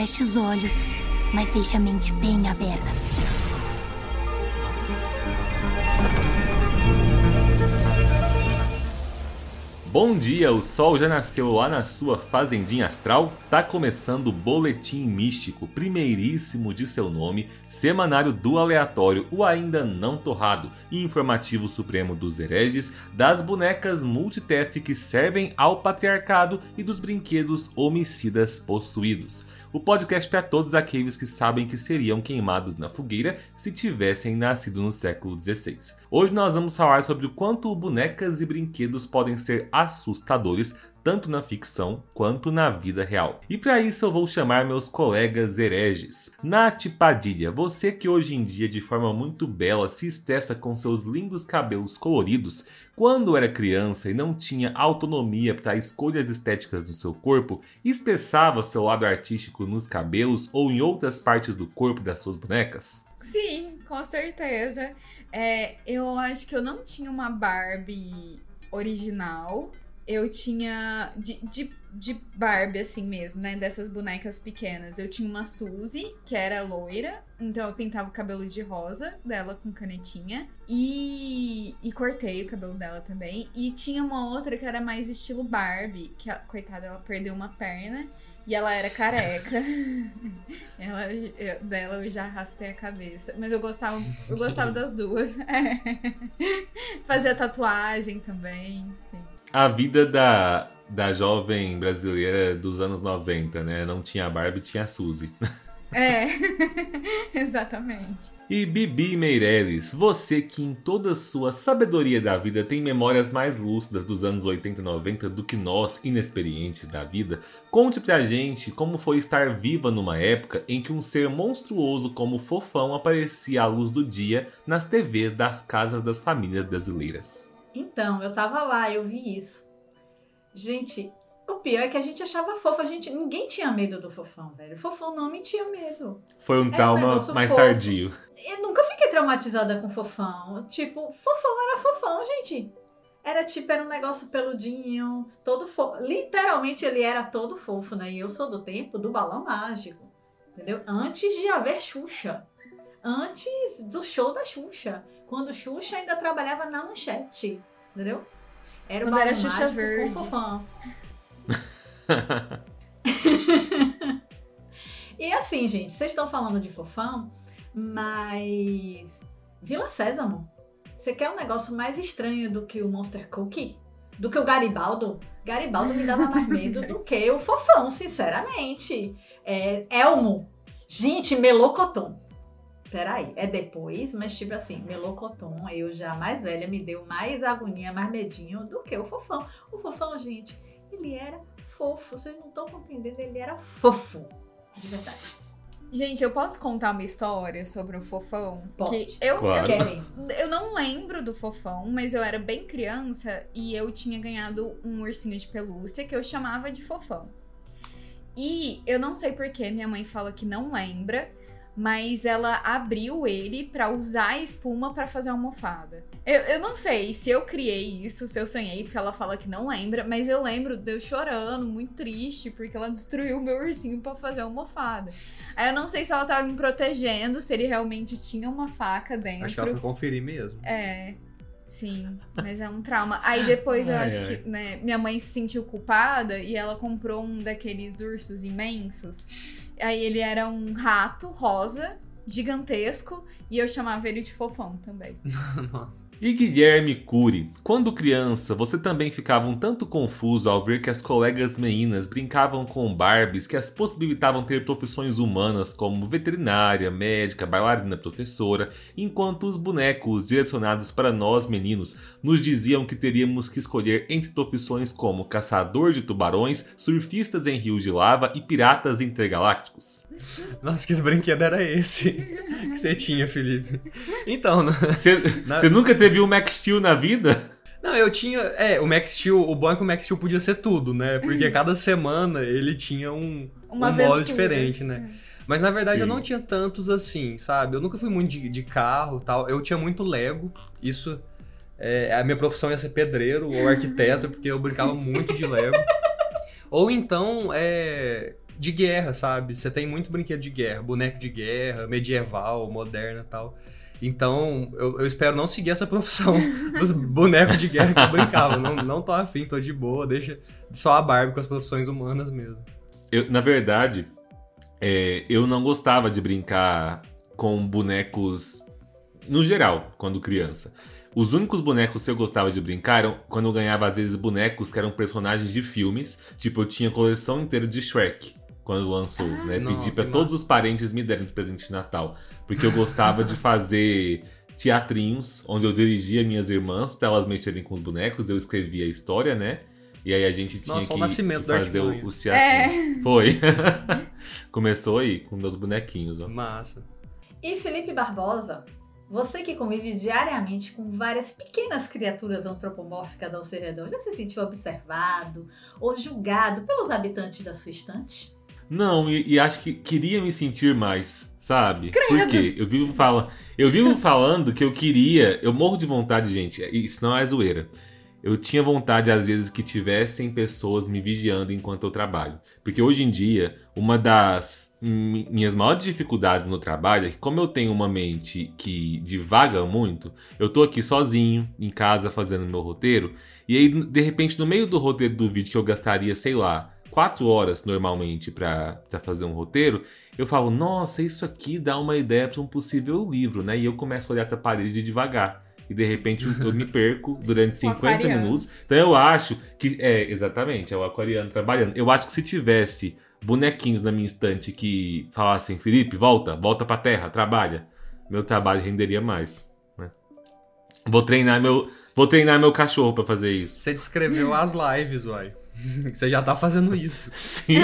feche os olhos, mas deixe a mente bem aberta. Bom dia, o sol já nasceu lá na sua fazendinha astral? Tá começando o Boletim Místico, primeiríssimo de seu nome, semanário do aleatório, o ainda não torrado, e informativo supremo dos hereges, das bonecas multitask que servem ao patriarcado e dos brinquedos homicidas possuídos o podcast para todos aqueles que sabem que seriam queimados na fogueira se tivessem nascido no século XVI. Hoje nós vamos falar sobre o quanto bonecas e brinquedos podem ser assustadores tanto na ficção quanto na vida real. E para isso eu vou chamar meus colegas hereges. Nath Padilha, você que hoje em dia de forma muito bela se estressa com seus lindos cabelos coloridos, quando era criança e não tinha autonomia para escolhas estéticas do seu corpo, expressava seu lado artístico nos cabelos ou em outras partes do corpo das suas bonecas? Sim, com certeza. É, eu acho que eu não tinha uma Barbie original, eu tinha. De, de, de Barbie, assim mesmo, né? Dessas bonecas pequenas. Eu tinha uma Suzy, que era loira. Então eu pintava o cabelo de rosa dela com canetinha. E, e cortei o cabelo dela também. E tinha uma outra que era mais estilo Barbie. Que, a, coitada, ela perdeu uma perna. E ela era careca. ela, eu, dela eu já raspei a cabeça. Mas eu gostava, eu gostava das duas. Fazia tatuagem também, sim a vida da, da jovem brasileira dos anos 90, né? Não tinha a Barbie, tinha a Suzy. É, exatamente. E Bibi Meirelles, você que em toda a sua sabedoria da vida tem memórias mais lúcidas dos anos 80 e 90 do que nós, inexperientes da vida, conte pra gente como foi estar viva numa época em que um ser monstruoso como o Fofão aparecia à luz do dia nas TVs das casas das famílias brasileiras. Então, eu tava lá, eu vi isso. Gente, o pior é que a gente achava fofo, a gente ninguém tinha medo do fofão, velho. O fofão não me tinha medo. Foi um trauma um mais fofo. tardio. Eu nunca fiquei traumatizada com fofão. Tipo, fofão era fofão, gente. Era tipo, era um negócio peludinho, todo fofo. Literalmente ele era todo fofo, né? E eu sou do tempo do balão mágico. Entendeu? Antes de haver Xuxa. Antes do show da Xuxa quando Xuxa ainda trabalhava na manchete, entendeu? Era quando era Xuxa Verde. e assim, gente, vocês estão falando de fofão, mas Vila Sésamo, você quer um negócio mais estranho do que o Monster Cookie? Do que o Garibaldo? Garibaldo me dava mais medo do que o fofão, sinceramente. É, Elmo. Gente, melocotão. Peraí, é depois, mas tipo assim, melocoton, eu já mais velha, me deu mais agonia, mais medinho do que o fofão. O fofão, gente, ele era fofo. Vocês não estão compreendendo, ele era fofo. De verdade. Gente, eu posso contar uma história sobre o fofão? Pode. Que eu, claro. eu, eu não lembro do fofão, mas eu era bem criança e eu tinha ganhado um ursinho de pelúcia que eu chamava de fofão. E eu não sei porquê, minha mãe fala que não lembra, mas ela abriu ele para usar a espuma para fazer a almofada. Eu, eu não sei se eu criei isso, se eu sonhei, porque ela fala que não lembra, mas eu lembro de eu chorando, muito triste, porque ela destruiu o meu ursinho para fazer a almofada. Aí eu não sei se ela tava me protegendo, se ele realmente tinha uma faca dentro. Acho que ela foi conferir mesmo. É. Sim, mas é um trauma. Aí depois eu ai, acho ai. que, né, minha mãe se sentiu culpada e ela comprou um daqueles ursos imensos Aí ele era um rato rosa, gigantesco, e eu chamava ele de fofão também. Nossa. E Guilherme Cury, quando criança, você também ficava um tanto confuso ao ver que as colegas meninas brincavam com Barbies que as possibilitavam ter profissões humanas como veterinária, médica, bailarina, professora, enquanto os bonecos direcionados para nós meninos nos diziam que teríamos que escolher entre profissões como caçador de tubarões, surfistas em rios de lava e piratas intergalácticos. Nossa, que brinquedo era esse que você tinha, Felipe? Então, você na... nunca teve um Max Steel na vida? Não, eu tinha. É, o Max Steel, o bom é que o Max Steel podia ser tudo, né? Porque cada semana ele tinha um, Uma um modo diferente, né? Mas na verdade Sim. eu não tinha tantos assim, sabe? Eu nunca fui muito de, de carro tal. Eu tinha muito Lego. Isso. É, a minha profissão ia ser pedreiro ou arquiteto, porque eu brincava muito de Lego. ou então, é, de guerra, sabe? Você tem muito brinquedo de guerra, boneco de guerra, medieval, moderno e tal. Então, eu, eu, espero não seguir essa profissão dos bonecos de guerra que eu brincava. Não, não tô afim, tô de boa, deixa só a Barbie com as profissões humanas mesmo. Eu, na verdade, é, eu não gostava de brincar com bonecos no geral, quando criança. Os únicos bonecos que eu gostava de brincar eram quando eu ganhava, às vezes, bonecos que eram personagens de filmes. Tipo, eu tinha coleção inteira de Shrek quando lançou, ah, né? Não, Pedi pra todos os parentes me derem de presente de Natal. Porque eu gostava de fazer teatrinhos, onde eu dirigia minhas irmãs pra elas mexerem com os bonecos, eu escrevia a história, né? E aí a gente tinha Nossa, que, que fazer os teatrinhos. É. Foi. Começou aí, com meus bonequinhos, ó. Massa. E Felipe Barbosa, você que convive diariamente com várias pequenas criaturas antropomórficas ao seu redor, já se sentiu observado ou julgado pelos habitantes da sua estante? Não, e, e, acho que queria me sentir mais, sabe? Credo. Por quê? Eu vivo, fala, eu vivo falando que eu queria. Eu morro de vontade, gente. Isso não é zoeira. Eu tinha vontade, às vezes, que tivessem pessoas me vigiando enquanto eu trabalho. Porque hoje em dia, uma das minhas maiores dificuldades no trabalho é que, como eu tenho uma mente que divaga muito, eu tô aqui sozinho, em casa, fazendo meu roteiro, e aí, de repente, no meio do roteiro do vídeo que eu gastaria, sei lá, quatro horas normalmente para fazer um roteiro, eu falo, nossa, isso aqui dá uma ideia para um possível livro, né? E eu começo a olhar para a parede devagar. E de repente eu me perco durante 50 minutos. Então eu acho que. É, exatamente, é o aquariano trabalhando. Eu acho que se tivesse bonequinhos na minha estante que falassem, Felipe, volta, volta pra terra, trabalha. Meu trabalho renderia mais. Né? Vou treinar meu. Vou treinar meu cachorro para fazer isso. Você descreveu as lives, uai. Você já tá fazendo isso. Sim.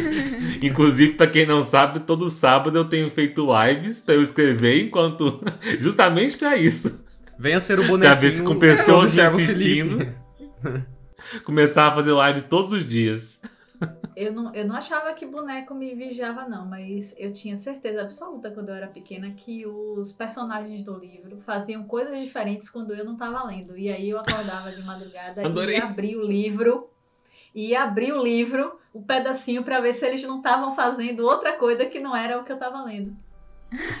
Inclusive, pra quem não sabe, todo sábado eu tenho feito lives pra eu escrever enquanto. Justamente pra isso. Venha ser o bonequinho. Pra ver se com pessoas assistindo. Começar a fazer lives todos os dias. Eu não, eu não achava que boneco me vigiava, não, mas eu tinha certeza absoluta quando eu era pequena que os personagens do livro faziam coisas diferentes quando eu não estava lendo. E aí eu acordava de madrugada Adorei. e abria o livro e abrir o livro, o pedacinho, para ver se eles não estavam fazendo outra coisa que não era o que eu estava lendo.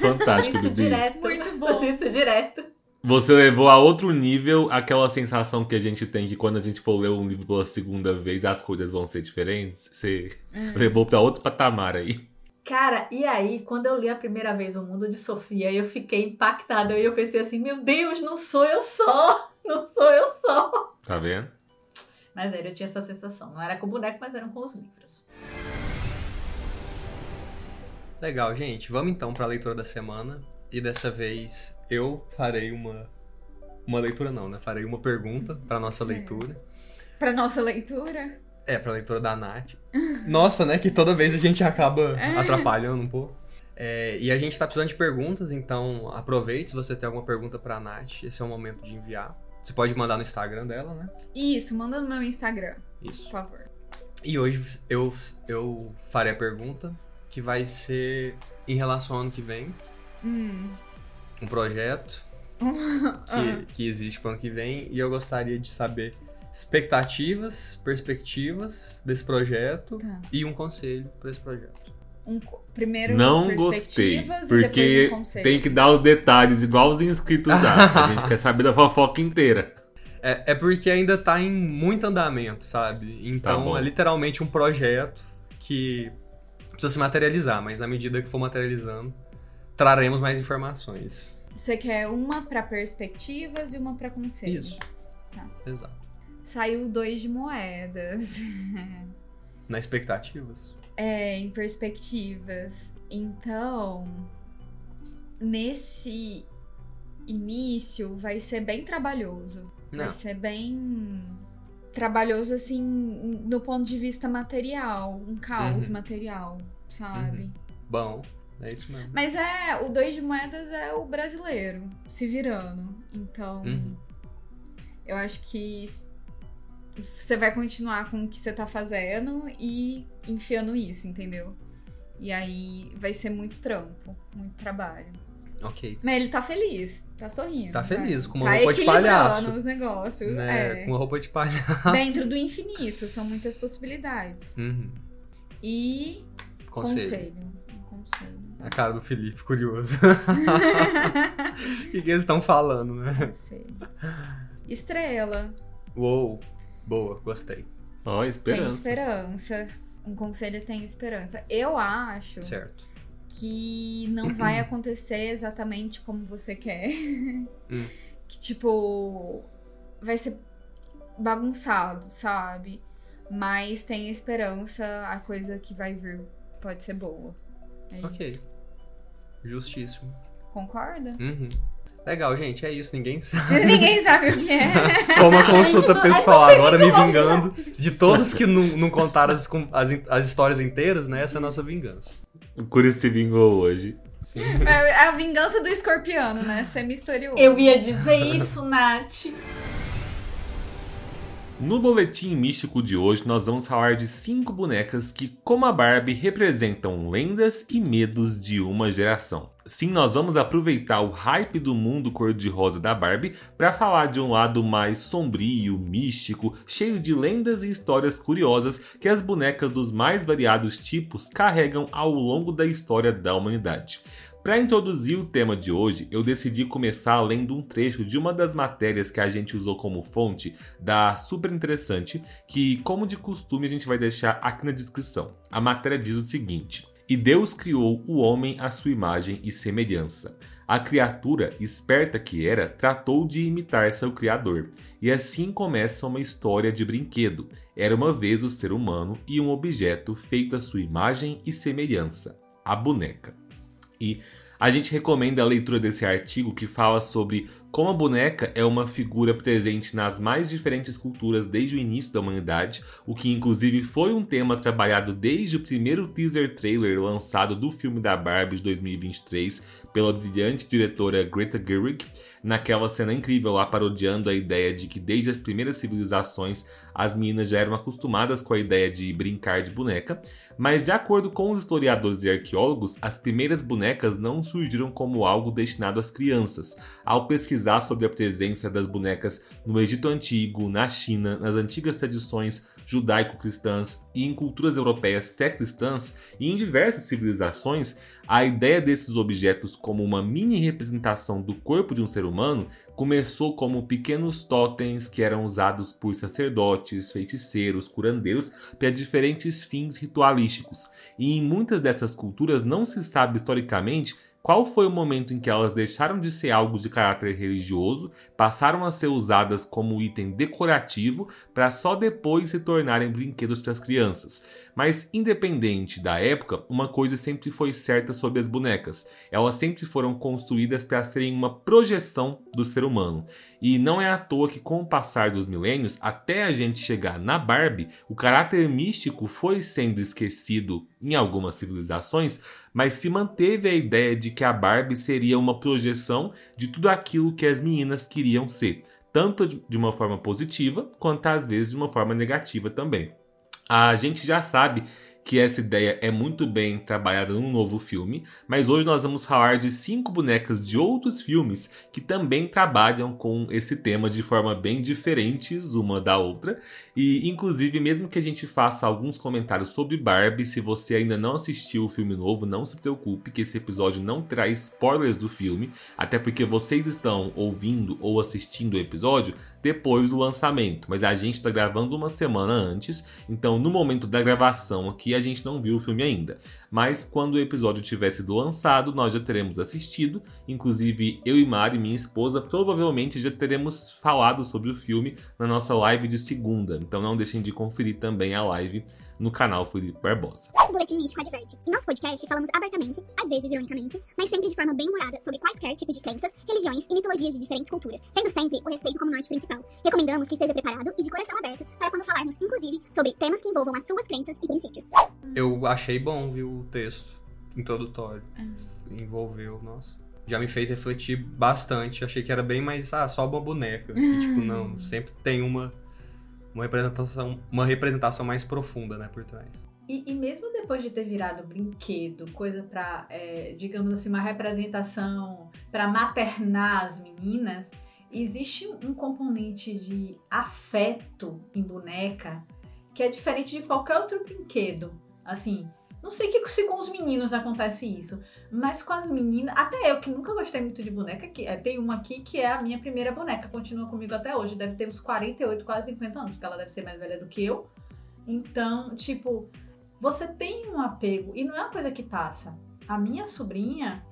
Fantástico, Isso Bibi. direto. Muito bom. Isso direto. Você levou a outro nível aquela sensação que a gente tem que quando a gente for ler um livro pela segunda vez, as coisas vão ser diferentes. Você uhum. levou para outro patamar aí. Cara, e aí, quando eu li a primeira vez O Mundo de Sofia, eu fiquei impactada. E eu pensei assim: meu Deus, não sou eu só! Não sou eu só! Tá vendo? Mas era, eu tinha essa sensação. Não era com o boneco, mas eram com os livros. Legal, gente. Vamos então para a leitura da semana. E dessa vez eu farei uma. Uma leitura não, né? Farei uma pergunta para nossa Sim. leitura. Para nossa leitura? É, para leitura da Nath. Nossa, né? Que toda vez a gente acaba é. atrapalhando um pouco. É, e a gente tá precisando de perguntas, então aproveite se você tem alguma pergunta pra Nath. Esse é o momento de enviar. Você pode mandar no Instagram dela, né? Isso, manda no meu Instagram. Isso. Por favor. E hoje eu, eu farei a pergunta que vai ser em relação ao ano que vem. Hum. Um projeto que, que existe para o ano que vem. E eu gostaria de saber expectativas, perspectivas desse projeto tá. e um conselho para esse projeto um, primeiro não gostei, porque um tem que dar os detalhes igual os inscritos dá. a gente quer saber da fofoca inteira. É, é porque ainda tá em muito andamento, sabe? Então tá é literalmente um projeto que precisa se materializar, mas à medida que for materializando, traremos mais informações. Você quer uma para perspectivas e uma para conselho. Isso. Tá. Exato. Saiu dois de moedas. Na expectativas? É, em perspectivas. Então, nesse início vai ser bem trabalhoso. Não. Vai ser bem trabalhoso assim no ponto de vista material, um caos uhum. material, sabe? Uhum. Bom, é isso mesmo. Mas é, o dois de moedas é o brasileiro se virando. Então, uhum. eu acho que você vai continuar com o que você tá fazendo e enfiando isso, entendeu? E aí vai ser muito trampo, muito trabalho. Ok. Mas ele tá feliz, tá sorrindo. Tá feliz, com uma tá roupa de palhaço. os negócios, né? é. Com uma roupa de palhaço. Dentro do infinito, são muitas possibilidades. Uhum. E Conselho. Conselho. Conselho. A cara do Felipe, curioso. O que, que eles estão falando, né? Conselho. Estrela. Uou, boa, gostei. Ó, oh, Tem esperança. Um conselho tem esperança. Eu acho Certo. que não vai acontecer exatamente como você quer. Hum. Que, tipo, vai ser bagunçado, sabe? Mas tem esperança, a coisa que vai vir pode ser boa. É Ok. isso. Justíssimo. Concorda? Uhum. Legal, gente, é isso. Ninguém sabe. Ninguém sabe o que é. Foi uma consulta pessoal agora, me vingando de todos que não, não contaram as, as, as histórias inteiras, né? Essa é a nossa vingança. O Curi se vingou hoje. Sim. É a vingança do escorpiano, né? Ser misterioso. Eu ia dizer isso, Nath. No boletim místico de hoje, nós vamos falar de cinco bonecas que, como a Barbie, representam lendas e medos de uma geração. Sim, nós vamos aproveitar o hype do mundo cor-de-rosa da Barbie para falar de um lado mais sombrio, místico, cheio de lendas e histórias curiosas que as bonecas dos mais variados tipos carregam ao longo da história da humanidade. Para introduzir o tema de hoje, eu decidi começar lendo um trecho de uma das matérias que a gente usou como fonte da Super Interessante, que, como de costume, a gente vai deixar aqui na descrição. A matéria diz o seguinte: E Deus criou o homem à sua imagem e semelhança. A criatura, esperta que era, tratou de imitar seu criador. E assim começa uma história de brinquedo. Era uma vez o ser humano e um objeto feito à sua imagem e semelhança a boneca. E a gente recomenda a leitura desse artigo que fala sobre como a boneca é uma figura presente nas mais diferentes culturas desde o início da humanidade, o que inclusive foi um tema trabalhado desde o primeiro teaser trailer lançado do filme da Barbie de 2023 pela brilhante diretora Greta Gerwig, naquela cena incrível lá parodiando a ideia de que desde as primeiras civilizações as meninas já eram acostumadas com a ideia de brincar de boneca, mas de acordo com os historiadores e arqueólogos, as primeiras bonecas não surgiram como algo destinado às crianças. Ao pesquisar sobre a presença das bonecas no Egito Antigo, na China, nas antigas tradições judaico-cristãs e em culturas europeias pré-cristãs e em diversas civilizações, a ideia desses objetos como uma mini representação do corpo de um ser humano começou como pequenos totens que eram usados por sacerdotes, feiticeiros, curandeiros para diferentes fins ritualísticos. E em muitas dessas culturas não se sabe historicamente qual foi o momento em que elas deixaram de ser algo de caráter religioso, passaram a ser usadas como item decorativo para só depois se tornarem brinquedos para as crianças. Mas independente da época, uma coisa sempre foi certa sobre as bonecas: elas sempre foram construídas para serem uma projeção do ser humano. E não é à toa que, com o passar dos milênios, até a gente chegar na Barbie, o caráter místico foi sendo esquecido em algumas civilizações, mas se manteve a ideia de que a Barbie seria uma projeção de tudo aquilo que as meninas queriam ser, tanto de uma forma positiva quanto às vezes de uma forma negativa também. A gente já sabe que essa ideia é muito bem trabalhada num novo filme, mas hoje nós vamos falar de cinco bonecas de outros filmes que também trabalham com esse tema de forma bem diferentes uma da outra. E inclusive, mesmo que a gente faça alguns comentários sobre Barbie, se você ainda não assistiu o filme novo, não se preocupe que esse episódio não terá spoilers do filme, até porque vocês estão ouvindo ou assistindo o episódio depois do lançamento, mas a gente está gravando uma semana antes, então no momento da gravação aqui a gente não viu o filme ainda. Mas quando o episódio tiver sido lançado, nós já teremos assistido, inclusive eu e Mari, minha esposa, provavelmente já teremos falado sobre o filme na nossa live de segunda, então não deixem de conferir também a live no canal Felipe Barbosa. O Boletim Místico adverte. Em nosso podcast, falamos abertamente, às vezes ironicamente, mas sempre de forma bem humorada, sobre quaisquer tipos de crenças, religiões e mitologias de diferentes culturas, tendo sempre o respeito como norte principal. Recomendamos que esteja preparado e de coração aberto para quando falarmos, inclusive, sobre temas que envolvam as suas crenças e princípios. Eu achei bom, viu, o texto introdutório. Envolveu, nossa. Já me fez refletir bastante. Achei que era bem mais, ah, só uma boneca. E, tipo, não, sempre tem uma, uma, representação, uma representação mais profunda, né, por trás. E, e mesmo depois de ter virado brinquedo, coisa pra, é, digamos assim, uma representação para maternar as meninas, existe um componente de afeto em boneca que é diferente de qualquer outro brinquedo. Assim, Não sei que se com os meninos acontece isso, mas com as meninas, até eu que nunca gostei muito de boneca, que é, tem uma aqui que é a minha primeira boneca, continua comigo até hoje, deve ter uns 48, quase 50 anos, porque ela deve ser mais velha do que eu. Então, tipo, você tem um apego e não é uma coisa que passa. A minha sobrinha,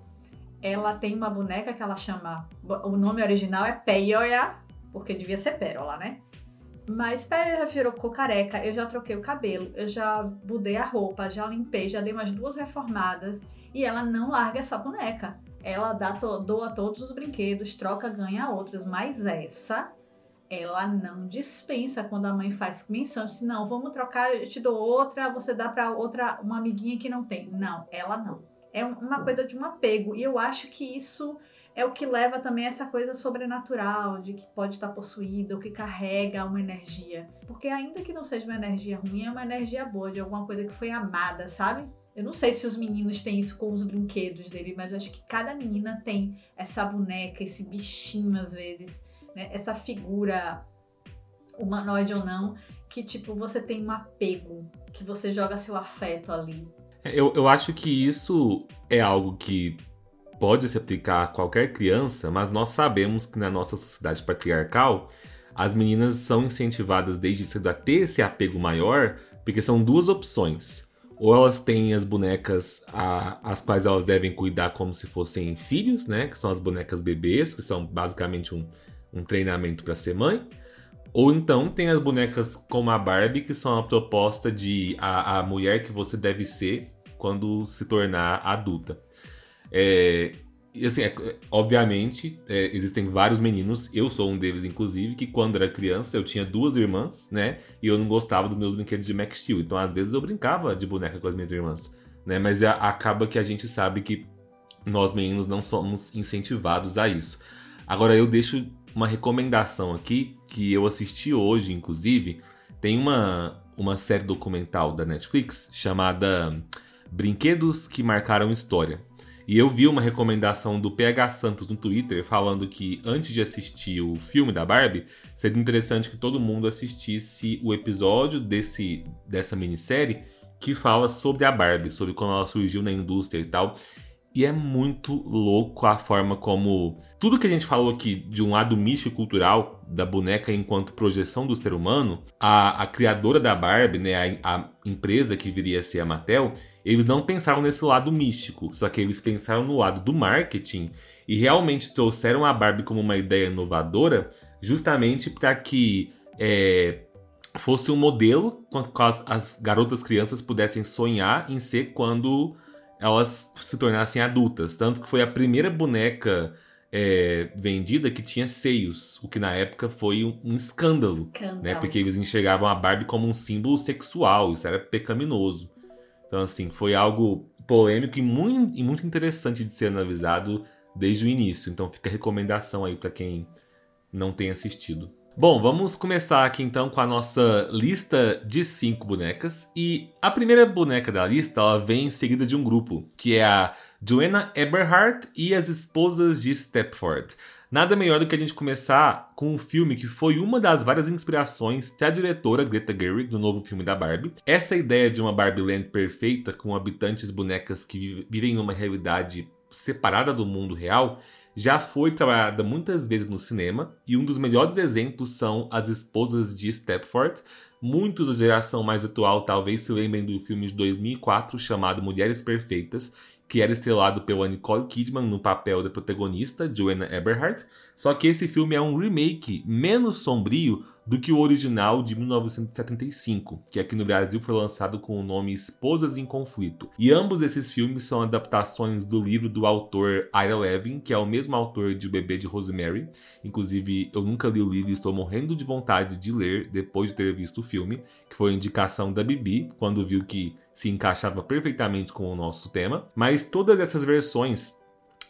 ela tem uma boneca que ela chama, o nome original é Peioia, porque devia ser Pérola, né? Mas já virou careca, eu já troquei o cabelo, eu já mudei a roupa, já limpei, já dei umas duas reformadas e ela não larga essa boneca. Ela dá doa todos os brinquedos, troca, ganha outros, mas essa ela não dispensa quando a mãe faz menção, se não, vamos trocar, eu te dou outra, você dá para outra uma amiguinha que não tem. Não, ela não. É uma coisa de um apego e eu acho que isso é o que leva também essa coisa sobrenatural, de que pode estar possuída, ou que carrega uma energia. Porque ainda que não seja uma energia ruim, é uma energia boa, de alguma coisa que foi amada, sabe? Eu não sei se os meninos têm isso com os brinquedos dele, mas eu acho que cada menina tem essa boneca, esse bichinho às vezes, né? essa figura humanoide ou não, que tipo você tem um apego, que você joga seu afeto ali. Eu, eu acho que isso é algo que pode se aplicar a qualquer criança, mas nós sabemos que na nossa sociedade patriarcal, as meninas são incentivadas desde cedo a ter esse apego maior, porque são duas opções. Ou elas têm as bonecas a, as quais elas devem cuidar como se fossem filhos, né? Que são as bonecas bebês, que são basicamente um, um treinamento para ser mãe. Ou então tem as bonecas como a Barbie, que são a proposta de a, a mulher que você deve ser quando se tornar adulta. É, e assim, é, obviamente, é, existem vários meninos, eu sou um deles, inclusive, que quando era criança eu tinha duas irmãs, né? E eu não gostava dos meus brinquedos de Max Steel. Então, às vezes, eu brincava de boneca com as minhas irmãs, né? Mas acaba que a gente sabe que nós meninos não somos incentivados a isso. Agora, eu deixo uma recomendação aqui, que eu assisti hoje, inclusive. Tem uma, uma série documental da Netflix chamada Brinquedos que Marcaram História. E eu vi uma recomendação do PH Santos no Twitter falando que antes de assistir o filme da Barbie, seria interessante que todo mundo assistisse o episódio desse, dessa minissérie que fala sobre a Barbie, sobre como ela surgiu na indústria e tal. E é muito louco a forma como tudo que a gente falou aqui de um lado místico cultural da boneca enquanto projeção do ser humano, a, a criadora da Barbie, né, a, a empresa que viria a ser a Mattel, eles não pensaram nesse lado místico, só que eles pensaram no lado do marketing e realmente trouxeram a Barbie como uma ideia inovadora, justamente para que é, fosse um modelo com as, as garotas crianças pudessem sonhar em ser quando elas se tornassem adultas. Tanto que foi a primeira boneca é, vendida que tinha seios, o que na época foi um, um escândalo, escândalo, né? Porque eles enxergavam a Barbie como um símbolo sexual, isso era pecaminoso. Então, assim, foi algo polêmico e muito, e muito interessante de ser analisado desde o início. Então, fica a recomendação aí para quem não tem assistido. Bom, vamos começar aqui então com a nossa lista de cinco bonecas. E a primeira boneca da lista ela vem em seguida de um grupo, que é a Joanna Eberhardt e as Esposas de Stepford. Nada melhor do que a gente começar com um filme que foi uma das várias inspirações da diretora Greta Gerwig do novo filme da Barbie. Essa ideia de uma Barbie Land perfeita com habitantes bonecas que vivem em uma realidade separada do mundo real já foi trabalhada muitas vezes no cinema, e um dos melhores exemplos são As Esposas de Stepford. Muitos da geração mais atual talvez se lembrem do filme de 2004 chamado Mulheres Perfeitas, que era estrelado pela Nicole Kidman no papel da protagonista, Joanna Eberhardt. Só que esse filme é um remake menos sombrio do que o original de 1975, que aqui no Brasil foi lançado com o nome Esposas em Conflito. E ambos esses filmes são adaptações do livro do autor Ira Levin, que é o mesmo autor de O Bebê de Rosemary. Inclusive, eu nunca li o livro e estou morrendo de vontade de ler depois de ter visto o filme, que foi indicação da Bibi, quando viu que se encaixava perfeitamente com o nosso tema, mas todas essas versões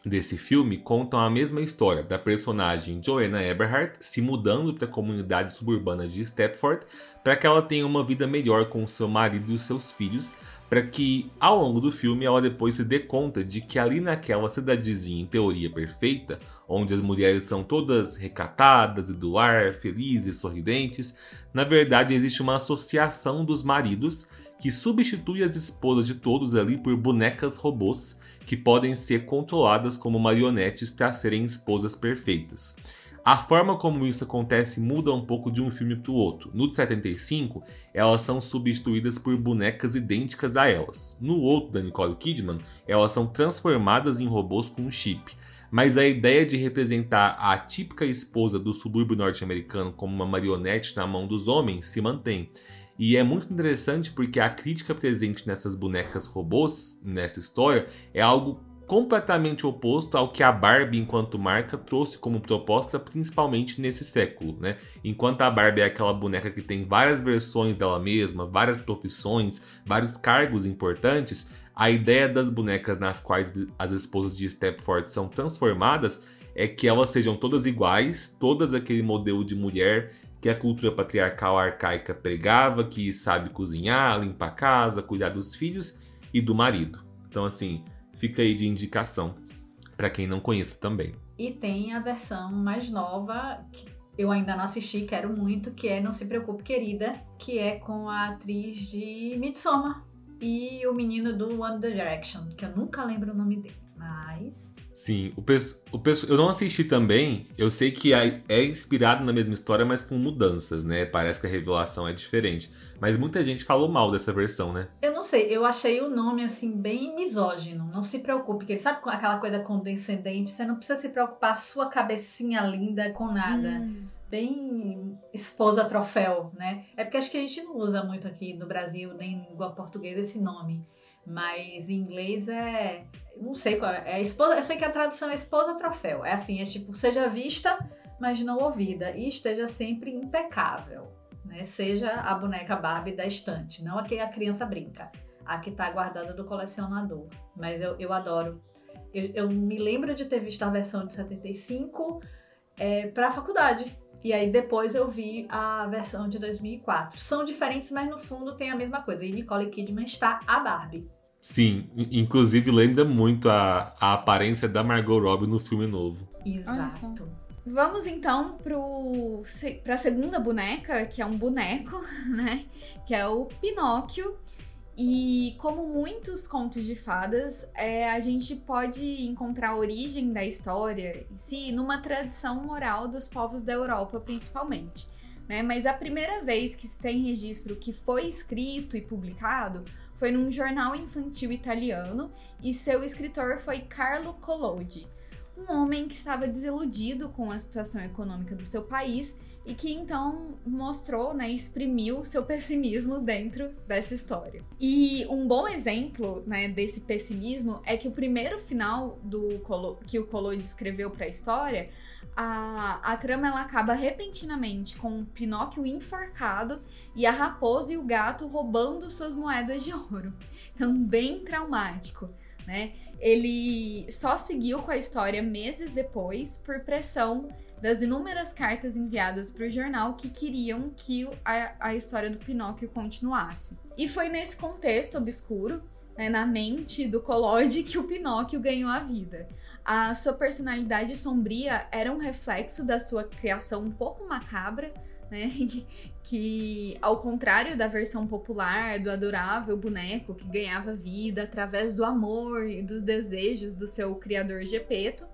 desse filme contam a mesma história da personagem Joanna Eberhardt se mudando para a comunidade suburbana de Stepford para que ela tenha uma vida melhor com seu marido e seus filhos, para que ao longo do filme ela depois se dê conta de que ali naquela cidadezinha em teoria perfeita, onde as mulheres são todas recatadas e do ar, felizes, sorridentes, na verdade existe uma associação dos maridos que substitui as esposas de todos ali por bonecas robôs que podem ser controladas como marionetes para serem esposas perfeitas. A forma como isso acontece muda um pouco de um filme para o outro. No de 75, elas são substituídas por bonecas idênticas a elas. No outro, da Nicole Kidman, elas são transformadas em robôs com um chip. Mas a ideia de representar a típica esposa do subúrbio norte-americano como uma marionete na mão dos homens se mantém. E é muito interessante porque a crítica presente nessas bonecas robôs, nessa história, é algo completamente oposto ao que a Barbie, enquanto marca, trouxe como proposta, principalmente nesse século. Né? Enquanto a Barbie é aquela boneca que tem várias versões dela mesma, várias profissões, vários cargos importantes, a ideia das bonecas nas quais as esposas de Stepford são transformadas é que elas sejam todas iguais, todas aquele modelo de mulher que a cultura patriarcal arcaica pregava, que sabe cozinhar, limpar a casa, cuidar dos filhos e do marido. Então, assim, fica aí de indicação para quem não conhece também. E tem a versão mais nova, que eu ainda não assisti, quero muito, que é Não Se Preocupe Querida, que é com a atriz de Midsommar, e o menino do One Direction, que eu nunca lembro o nome dele, mas. Sim, o, o eu não assisti também. Eu sei que é, é inspirado na mesma história, mas com mudanças, né? Parece que a revelação é diferente. Mas muita gente falou mal dessa versão, né? Eu não sei, eu achei o nome assim bem misógino. Não se preocupe, porque ele sabe aquela coisa condescendente, você não precisa se preocupar sua cabecinha linda com nada. Hum bem esposa troféu, né? É porque acho que a gente não usa muito aqui no Brasil, nem em língua portuguesa, esse nome. Mas em inglês é. Não sei qual é. é esposa, eu sei que a tradução é esposa troféu. É assim, é tipo, seja vista, mas não ouvida. E esteja sempre impecável. Né? Seja a boneca Barbie da estante, não a que a criança brinca. A que está guardada do colecionador. Mas eu, eu adoro. Eu, eu me lembro de ter visto a versão de 75 é, para a faculdade. E aí depois eu vi a versão de 2004. São diferentes, mas no fundo tem a mesma coisa. E Nicole Kidman está a Barbie. Sim, inclusive lembra muito a, a aparência da Margot Robbie no filme novo. Exato. Vamos então para a segunda boneca, que é um boneco, né? Que é o Pinóquio. E como muitos contos de fadas, é, a gente pode encontrar a origem da história em si numa tradição oral dos povos da Europa, principalmente. Né? Mas a primeira vez que se tem registro que foi escrito e publicado foi num jornal infantil italiano e seu escritor foi Carlo Collodi, um homem que estava desiludido com a situação econômica do seu país e que então mostrou, né, exprimiu seu pessimismo dentro dessa história. E um bom exemplo, né, desse pessimismo é que o primeiro final do que o Collodi escreveu para a história, a, a trama ela acaba repentinamente com o Pinóquio enforcado e a raposa e o gato roubando suas moedas de ouro. Então, bem traumático, né? Ele só seguiu com a história meses depois por pressão das inúmeras cartas enviadas para o jornal que queriam que a, a história do Pinóquio continuasse. E foi nesse contexto obscuro, né, na mente do Collodi, que o Pinóquio ganhou a vida. A sua personalidade sombria era um reflexo da sua criação um pouco macabra, né? que, ao contrário da versão popular do adorável boneco que ganhava vida através do amor e dos desejos do seu criador Gepeto,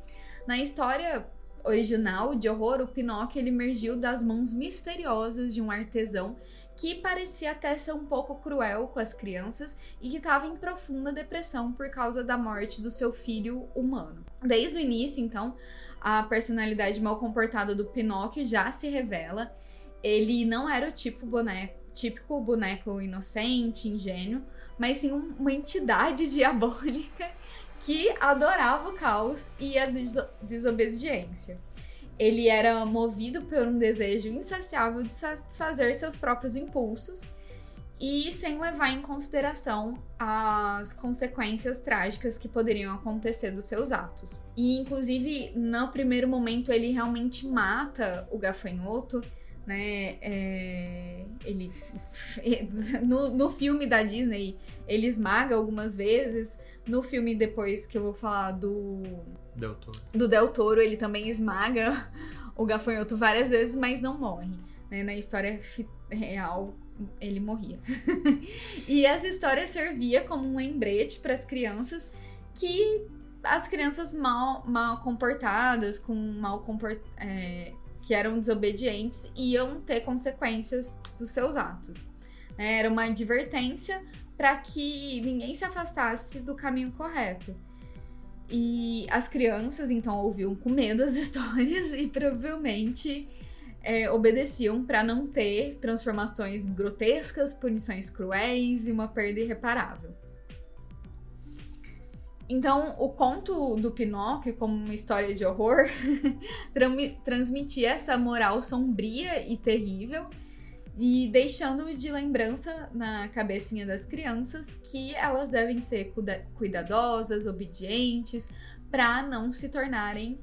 na história original de horror, o Pinóquio ele emergiu das mãos misteriosas de um artesão que parecia até ser um pouco cruel com as crianças e que estava em profunda depressão por causa da morte do seu filho humano. Desde o início, então, a personalidade mal comportada do Pinóquio já se revela. Ele não era o tipo boneco, típico boneco inocente, ingênuo, mas sim uma entidade diabólica que adorava o caos e a desobediência. Ele era movido por um desejo insaciável de satisfazer seus próprios impulsos e sem levar em consideração as consequências trágicas que poderiam acontecer dos seus atos. E, inclusive, no primeiro momento, ele realmente mata o gafanhoto, né? É, ele no, no filme da Disney ele esmaga algumas vezes, no filme depois que eu vou falar do. Del Toro. Do Del Toro, ele também esmaga o gafanhoto várias vezes, mas não morre. Né? Na história real, ele morria. e essa história servia como um lembrete para as crianças que as crianças mal, mal comportadas, com mal comport, é, que eram desobedientes, iam ter consequências dos seus atos. É, era uma advertência para que ninguém se afastasse do caminho correto. E as crianças então ouviam com medo as histórias e provavelmente é, obedeciam para não ter transformações grotescas, punições cruéis e uma perda irreparável. Então, o conto do Pinóquio, como uma história de horror, transmitia essa moral sombria e terrível e deixando de lembrança na cabecinha das crianças que elas devem ser cuidadosas, obedientes, para não se tornarem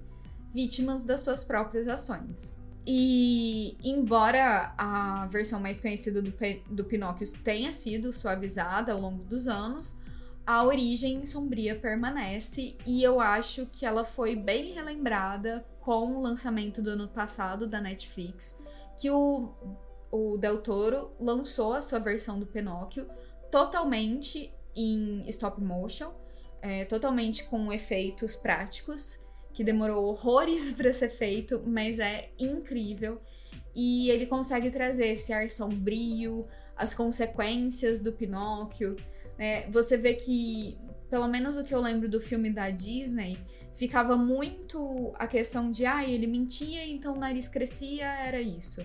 vítimas das suas próprias ações. E embora a versão mais conhecida do, do Pinóquio tenha sido suavizada ao longo dos anos, a origem sombria permanece e eu acho que ela foi bem relembrada com o lançamento do ano passado da Netflix, que o o Del Toro lançou a sua versão do Pinóquio totalmente em stop motion, é, totalmente com efeitos práticos, que demorou horrores para ser feito, mas é incrível. E ele consegue trazer esse ar sombrio, as consequências do Pinóquio. Né? Você vê que, pelo menos o que eu lembro do filme da Disney, ficava muito a questão de, ah, ele mentia, então o nariz crescia, era isso.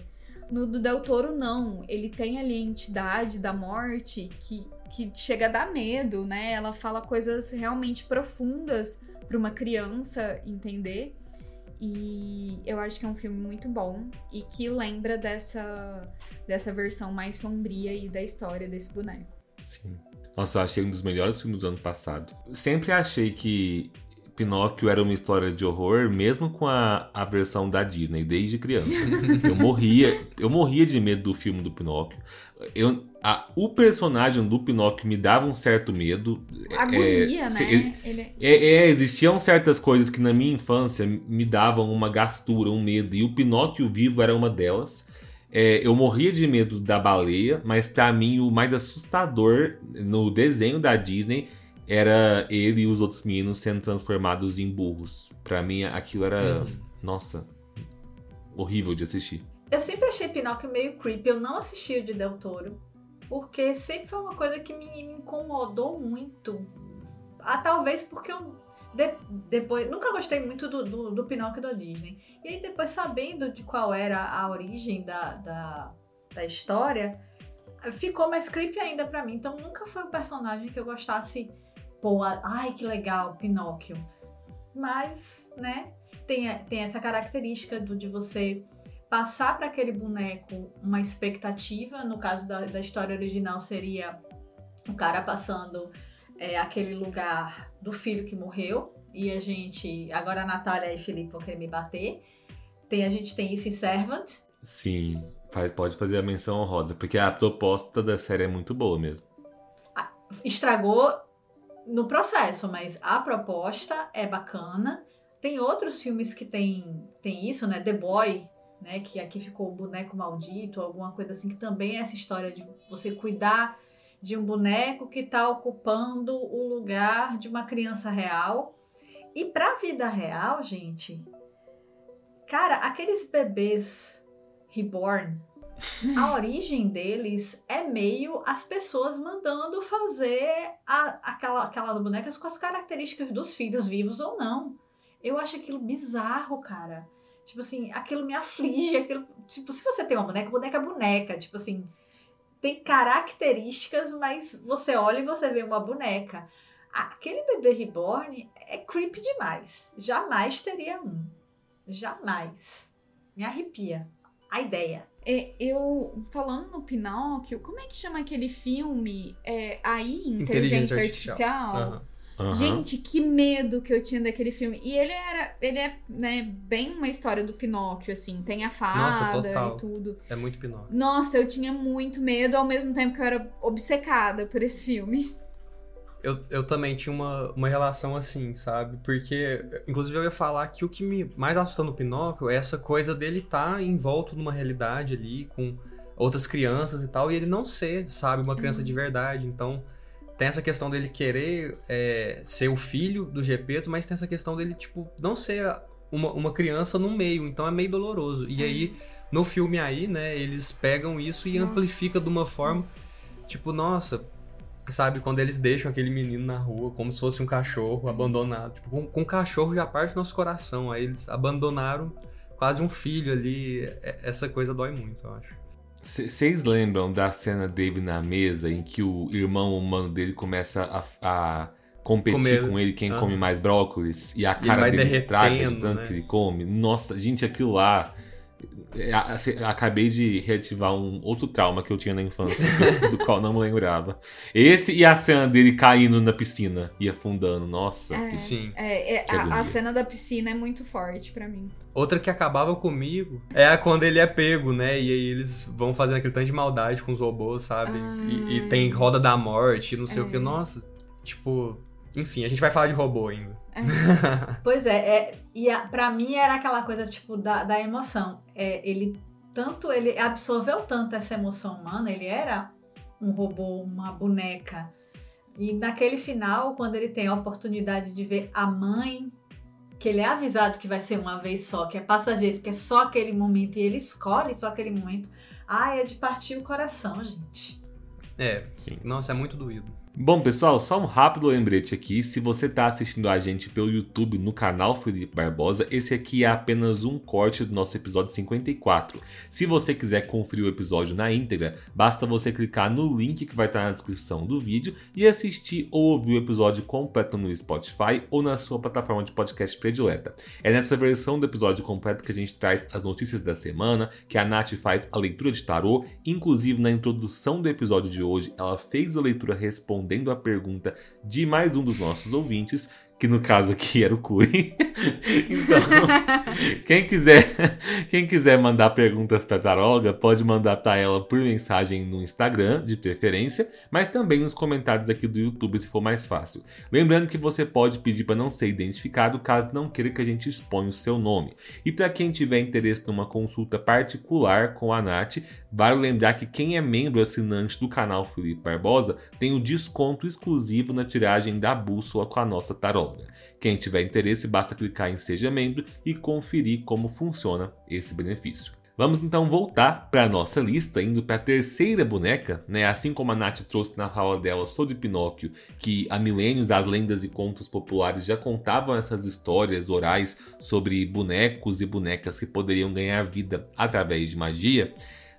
No do Del Toro, não. Ele tem ali a entidade da morte que, que chega a dar medo, né? Ela fala coisas realmente profundas para uma criança entender. E eu acho que é um filme muito bom e que lembra dessa, dessa versão mais sombria e da história desse boneco. Sim. Nossa, eu achei um dos melhores filmes do ano passado. Sempre achei que Pinóquio era uma história de horror, mesmo com a, a versão da Disney, desde criança. eu morria, eu morria de medo do filme do Pinóquio. Eu, a, o personagem do Pinóquio me dava um certo medo. Agonia, é, né? Ele... É, é, existiam certas coisas que na minha infância me davam uma gastura, um medo, e o Pinóquio vivo era uma delas. É, eu morria de medo da baleia, mas para mim o mais assustador no desenho da Disney era ele e os outros meninos sendo transformados em burros. Para mim, aquilo era, uhum. nossa, horrível de assistir. Eu sempre achei Pinóquio meio creepy. Eu não assisti o de Del Toro, porque sempre foi uma coisa que me, me incomodou muito. Ah, talvez porque eu de, depois nunca gostei muito do, do, do, Pinóquio da Disney. E aí depois sabendo de qual era a origem da, da, da história, ficou mais creepy ainda para mim. Então nunca foi um personagem que eu gostasse pô, ai que legal, Pinóquio. Mas, né, tem, tem essa característica do, de você passar para aquele boneco uma expectativa. No caso da, da história original, seria o cara passando é, aquele lugar do filho que morreu. E a gente. Agora a Natália e Felipe vão querer me bater. Tem, a gente tem isso em Servant. Sim, faz, pode fazer a menção honrosa, porque a proposta da série é muito boa mesmo. Estragou no processo, mas a proposta é bacana. Tem outros filmes que tem, tem isso, né? The Boy, né? Que aqui ficou o boneco maldito, alguma coisa assim, que também é essa história de você cuidar de um boneco que está ocupando o lugar de uma criança real. E para a vida real, gente, cara, aqueles bebês reborn, a origem deles é meio as pessoas mandando fazer a, aquela, aquelas bonecas com as características dos filhos vivos ou não. Eu acho aquilo bizarro, cara. Tipo assim, aquilo me aflige. Aquilo, tipo, se você tem uma boneca, boneca é boneca. Tipo assim, tem características, mas você olha e você vê uma boneca. Aquele bebê reborn é creepy demais. Jamais teria um. Jamais. Me arrepia a ideia. É, eu, falando no Pinóquio, como é que chama aquele filme? É, aí, Inteligência, Inteligência Artificial? artificial? Uhum. Uhum. Gente, que medo que eu tinha daquele filme. E ele era, ele é, né, bem uma história do Pinóquio, assim. Tem a fada Nossa, e tudo. É muito Pinóquio. Nossa, eu tinha muito medo, ao mesmo tempo que eu era obcecada por esse filme. Eu, eu também tinha uma, uma relação assim, sabe? Porque, inclusive, eu ia falar que o que me mais assusta no Pinóquio é essa coisa dele estar tá envolto numa realidade ali, com outras crianças e tal, e ele não ser, sabe, uma criança de verdade. Então, tem essa questão dele querer é, ser o filho do Gepeto, mas tem essa questão dele, tipo, não ser uma, uma criança no meio. Então é meio doloroso. E aí, no filme aí, né, eles pegam isso e Nossa. amplifica de uma forma, tipo, nossa. Sabe, quando eles deixam aquele menino na rua como se fosse um cachorro abandonado. Tipo, com, com o cachorro já parte do nosso coração. Aí eles abandonaram quase um filho ali. É- Essa coisa dói muito, eu acho. Vocês lembram da cena dele na mesa em que o irmão humano dele começa a, a competir Comer. com ele quem Ah. come mais brócolis e a E cara vai dele estraga de tanto né? que ele come? Nossa, gente, aquilo lá. É, assim, Acabei de reativar um outro trauma que eu tinha na infância, do, qual não me lembrava. Esse e a cena dele caindo na piscina e afundando. Nossa. É. Sim. É, é, Que a, a cena da piscina é muito forte pra mim. Outra que acabava comigo é a quando ele é pego, né? E aí eles vão fazendo aquele tanto de maldade com os robôs, sabe? E, e Ah. tem roda da morte, não sei o que. É. Nossa, tipo. Enfim, a gente vai falar de robô ainda. Pois é, é e a, pra mim era aquela coisa, tipo, da, da emoção. É, ele tanto, ele absorveu tanto essa emoção humana, ele era um robô, uma boneca. E naquele final, quando ele tem a oportunidade de ver a mãe, que ele é avisado que vai ser uma vez só, que é passageiro, que é só aquele momento, e ele escolhe só aquele momento. Ai, é de partir o coração, gente. É, Sim. nossa, é muito doído. Bom, pessoal, só um rápido lembrete aqui. Se você está assistindo a gente pelo YouTube no canal Felipe Barbosa, esse aqui é apenas um corte do nosso episódio 54. Se você quiser conferir o episódio na íntegra, basta você clicar no link que vai estar na descrição do vídeo e assistir ou ouvir o episódio completo no Spotify ou na sua plataforma de podcast predileta. É nessa versão do episódio completo que a gente traz as notícias da semana, que a Nath faz a leitura de tarô, inclusive na introdução do episódio de hoje, ela fez a leitura respondendo a pergunta de mais um dos nossos ouvintes, que no caso aqui era o Curi. então, quem quiser, quem quiser mandar perguntas para Taroga, pode mandar para ela por mensagem no Instagram, de preferência, mas também nos comentários aqui do YouTube, se for mais fácil. Lembrando que você pode pedir para não ser identificado caso não queira que a gente exponha o seu nome. E para quem tiver interesse numa consulta particular com a Nath, vale lembrar que quem é membro assinante do canal Felipe Barbosa tem o desconto exclusivo na tiragem da bússola com a nossa Quem tiver interesse, basta clicar em Seja Membro e conferir como funciona esse benefício. Vamos então voltar para a nossa lista, indo para a terceira boneca, né? Assim como a Nath trouxe na fala dela sobre Pinóquio, que há milênios as lendas e contos populares já contavam essas histórias orais sobre bonecos e bonecas que poderiam ganhar vida através de magia.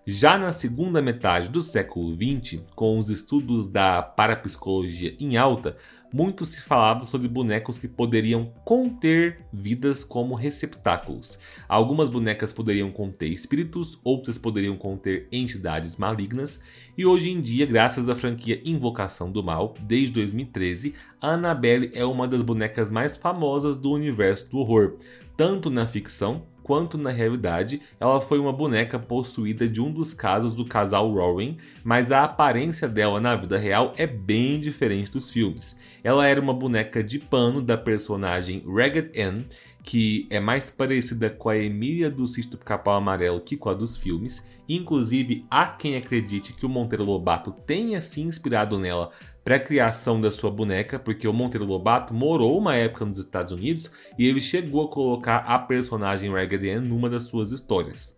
Já na segunda metade do século XX, com os estudos da parapsicologia em alta, muito se falava sobre bonecos que poderiam conter vidas como receptáculos. Algumas bonecas poderiam conter espíritos, outras poderiam conter entidades malignas, e hoje em dia, graças à franquia Invocação do Mal, desde 2013, a Annabelle é uma das bonecas mais famosas do universo do horror, tanto na ficção quanto na realidade, ela foi uma boneca possuída de um dos casos do casal Rowan, mas a aparência dela na vida real é bem diferente dos filmes. Ela era uma boneca de pano da personagem Ragged Ann, que é mais parecida com a Emília do do Capão Amarelo que com a dos filmes. Inclusive, há quem acredite que o Monteiro Lobato tenha se inspirado nela para a criação da sua boneca, porque o Monteiro Lobato morou uma época nos Estados Unidos e ele chegou a colocar a personagem Ragged Ann numa das suas histórias.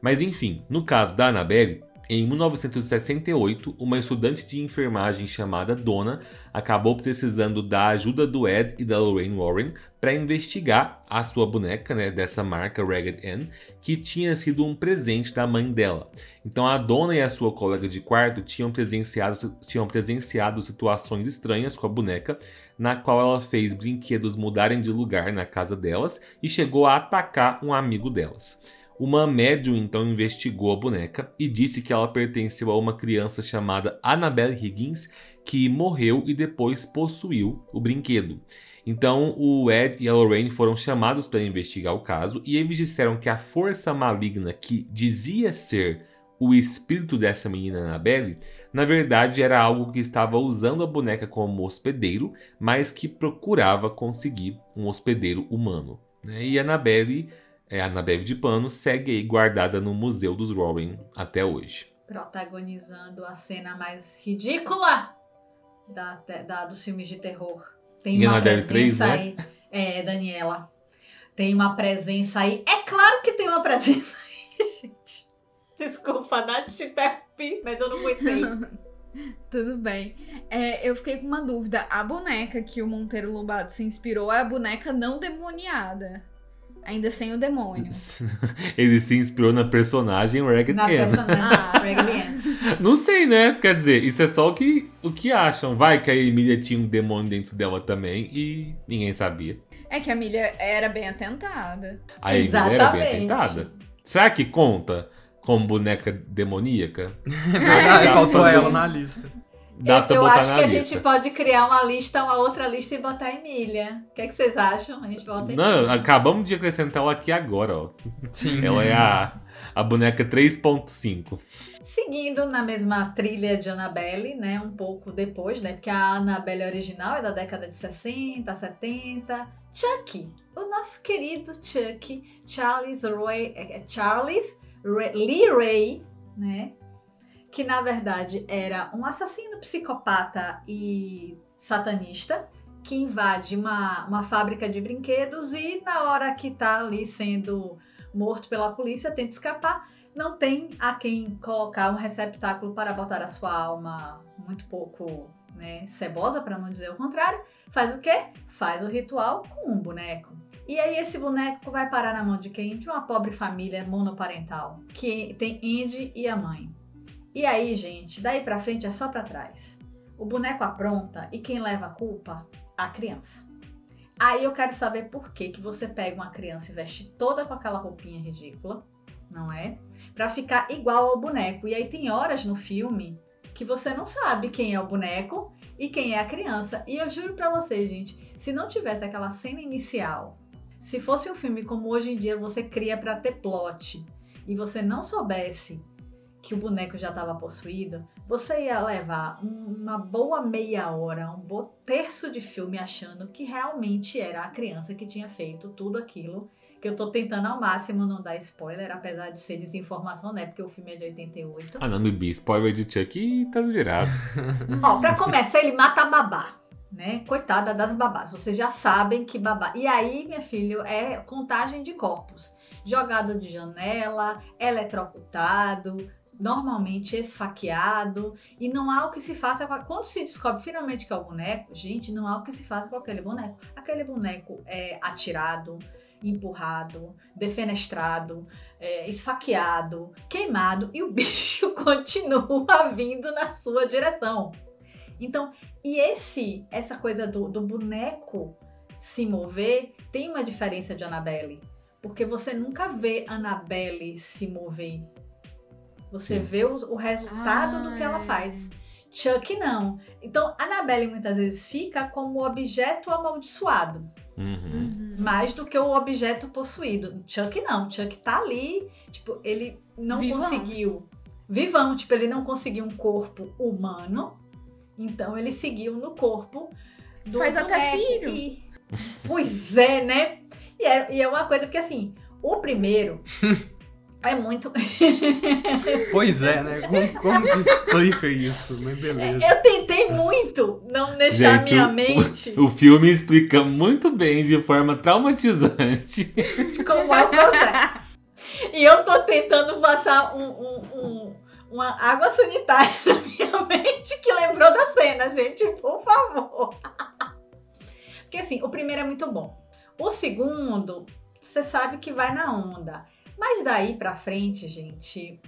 Mas enfim, no caso da Annabelle, em 1968, uma estudante de enfermagem chamada Donna acabou precisando da ajuda do Ed e da Lorraine Warren para investigar a sua boneca, né, dessa marca Ragged Ann, que tinha sido um presente da mãe dela. Então a Donna e a sua colega de quarto tinham presenciado, tinham presenciado situações estranhas com a boneca, na qual ela fez brinquedos mudarem de lugar na casa delas e chegou a atacar um amigo delas. Uma médium então investigou a boneca e disse que ela pertenceu a uma criança chamada Annabelle Higgins, que morreu e depois possuiu o brinquedo. Então o Ed e a Lorraine foram chamados para investigar o caso e eles disseram que a força maligna que dizia ser o espírito dessa menina Annabelle, na verdade era algo que estava usando a boneca como hospedeiro, mas que procurava conseguir um hospedeiro humano. né? E Annabelle é, a Annabelle de pano segue aí guardada no Museu dos Warren até hoje. protagonizando a cena mais ridícula da, da, dos filmes de terror. Tem uma Annabelle 3, né? aí. É, Daniela. Tem uma presença aí. É claro que tem uma presença aí, gente. Desculpa, Nath, te interrompi, mas eu não aguentei. Tudo bem. É, eu fiquei com uma dúvida. A boneca que o Monteiro Lobato se inspirou é a boneca não demoniada. Ainda sem o demônio. Ele se inspirou na personagem Ragged na Ann. Personagem ah, Ragged Ann. Não sei, né? Quer dizer, isso é só o que, o que acham. Vai que a Emília tinha um demônio dentro dela também e ninguém sabia. É que a Emília era bem atentada. A Emília era bem atentada. Será que conta? como boneca demoníaca. É faltou ela na lista. Dá eu, eu botar acho que lista. a gente pode criar uma lista, uma outra lista e botar a Emília. O que, é que vocês acham? A gente volta Não, acabamos de acrescentar ela aqui agora, ó. Sim. Ela é a, a boneca 3.5. Seguindo na mesma trilha de Annabelle, né? Um pouco depois, né? Porque a Annabelle original é da década de 60, 70. Chucky, o nosso querido Chucky, Charles Roy, é, é Charles Lee Ray, né? Que na verdade era um assassino psicopata e satanista que invade uma, uma fábrica de brinquedos e na hora que tá ali sendo morto pela polícia, tenta escapar, não tem a quem colocar um receptáculo para botar a sua alma muito pouco né, cebosa, para não dizer o contrário. Faz o quê? Faz o ritual com um boneco. E aí esse boneco vai parar na mão de quem? De uma pobre família monoparental, que tem Andy e a mãe. E aí, gente, daí pra frente é só para trás. O boneco apronta e quem leva a culpa? A criança. Aí eu quero saber por que, que você pega uma criança e veste toda com aquela roupinha ridícula, não é? Para ficar igual ao boneco. E aí tem horas no filme que você não sabe quem é o boneco e quem é a criança. E eu juro para vocês, gente, se não tivesse aquela cena inicial se fosse um filme como hoje em dia você cria para ter plot e você não soubesse que o boneco já estava possuído, você ia levar uma boa meia hora, um bom terço de filme achando que realmente era a criança que tinha feito tudo aquilo. Que eu tô tentando ao máximo não dar spoiler, apesar de ser desinformação, né? Porque o filme é de 88. Ah, não, Bibi, spoiler de Chuck tá virado. Ó, pra começar, ele mata a babá né? Coitada das babás. Vocês já sabem que babá. E aí, minha filha, é contagem de corpos. Jogado de janela, eletrocutado, normalmente esfaqueado. E não há o que se faça. Quando se descobre finalmente que é o boneco, gente, não há o que se faça com aquele boneco. Aquele boneco é atirado, empurrado, defenestrado, é, esfaqueado, queimado e o bicho continua vindo na sua direção. Então, e esse, essa coisa do, do boneco se mover tem uma diferença de Annabelle. Porque você nunca vê Annabelle se mover. Você Sim. vê o, o resultado ah, do que ela faz. Chuck não. Então, Annabelle muitas vezes fica como objeto amaldiçoado. Uhum. uhum. Mais do que o objeto possuído. Chuck não. Chuck tá ali, tipo, ele não vivão. conseguiu. Vivão, tipo, ele não conseguiu um corpo humano então ele seguiu no corpo do Faz até filho. E... Pois é, né? E é, e é uma coisa, porque assim, o primeiro é muito. pois é, né? Como, como explica isso? Mas beleza. Eu tentei muito não deixar Gente, minha o, mente. O, o, filme explica muito bem, de forma traumatizante. Como é o processo. E eu tô tentando passar um, um, um uma água sanitária na minha mente que lembrou da cena, gente, por favor. Porque assim, o primeiro é muito bom. O segundo, você sabe que vai na onda. Mas daí pra frente, gente,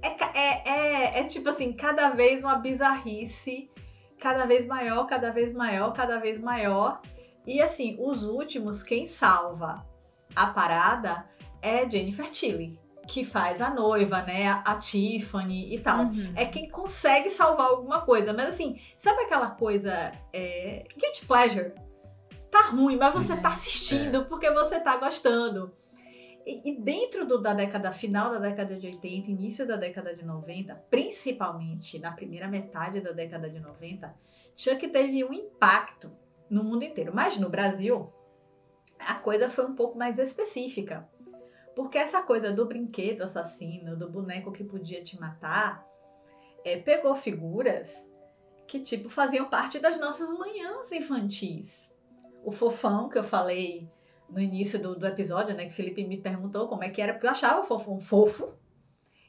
é, é, é, é tipo assim, cada vez uma bizarrice, cada vez maior, cada vez maior, cada vez maior. E assim, os últimos, quem salva a parada é Jennifer Tilly que faz a noiva, né? A, Tiffany e tal. Uhum. É quem consegue salvar alguma coisa. Mas assim, sabe aquela coisa é, guilty pleasure? Tá ruim, mas você tá assistindo é. porque você tá gostando. E, dentro do, da década final da década de 80, início da década de 90, principalmente na primeira metade da década de 90, Chuck teve um impacto no mundo inteiro. Mas no Brasil, a coisa foi um pouco mais específica porque essa coisa do brinquedo assassino, do boneco que podia te matar, é, pegou figuras que, tipo, faziam parte das nossas manhãs infantis. O fofão, que eu falei no início do, do episódio, né? Que o Felipe me perguntou como é que era, porque eu achava o fofão fofo.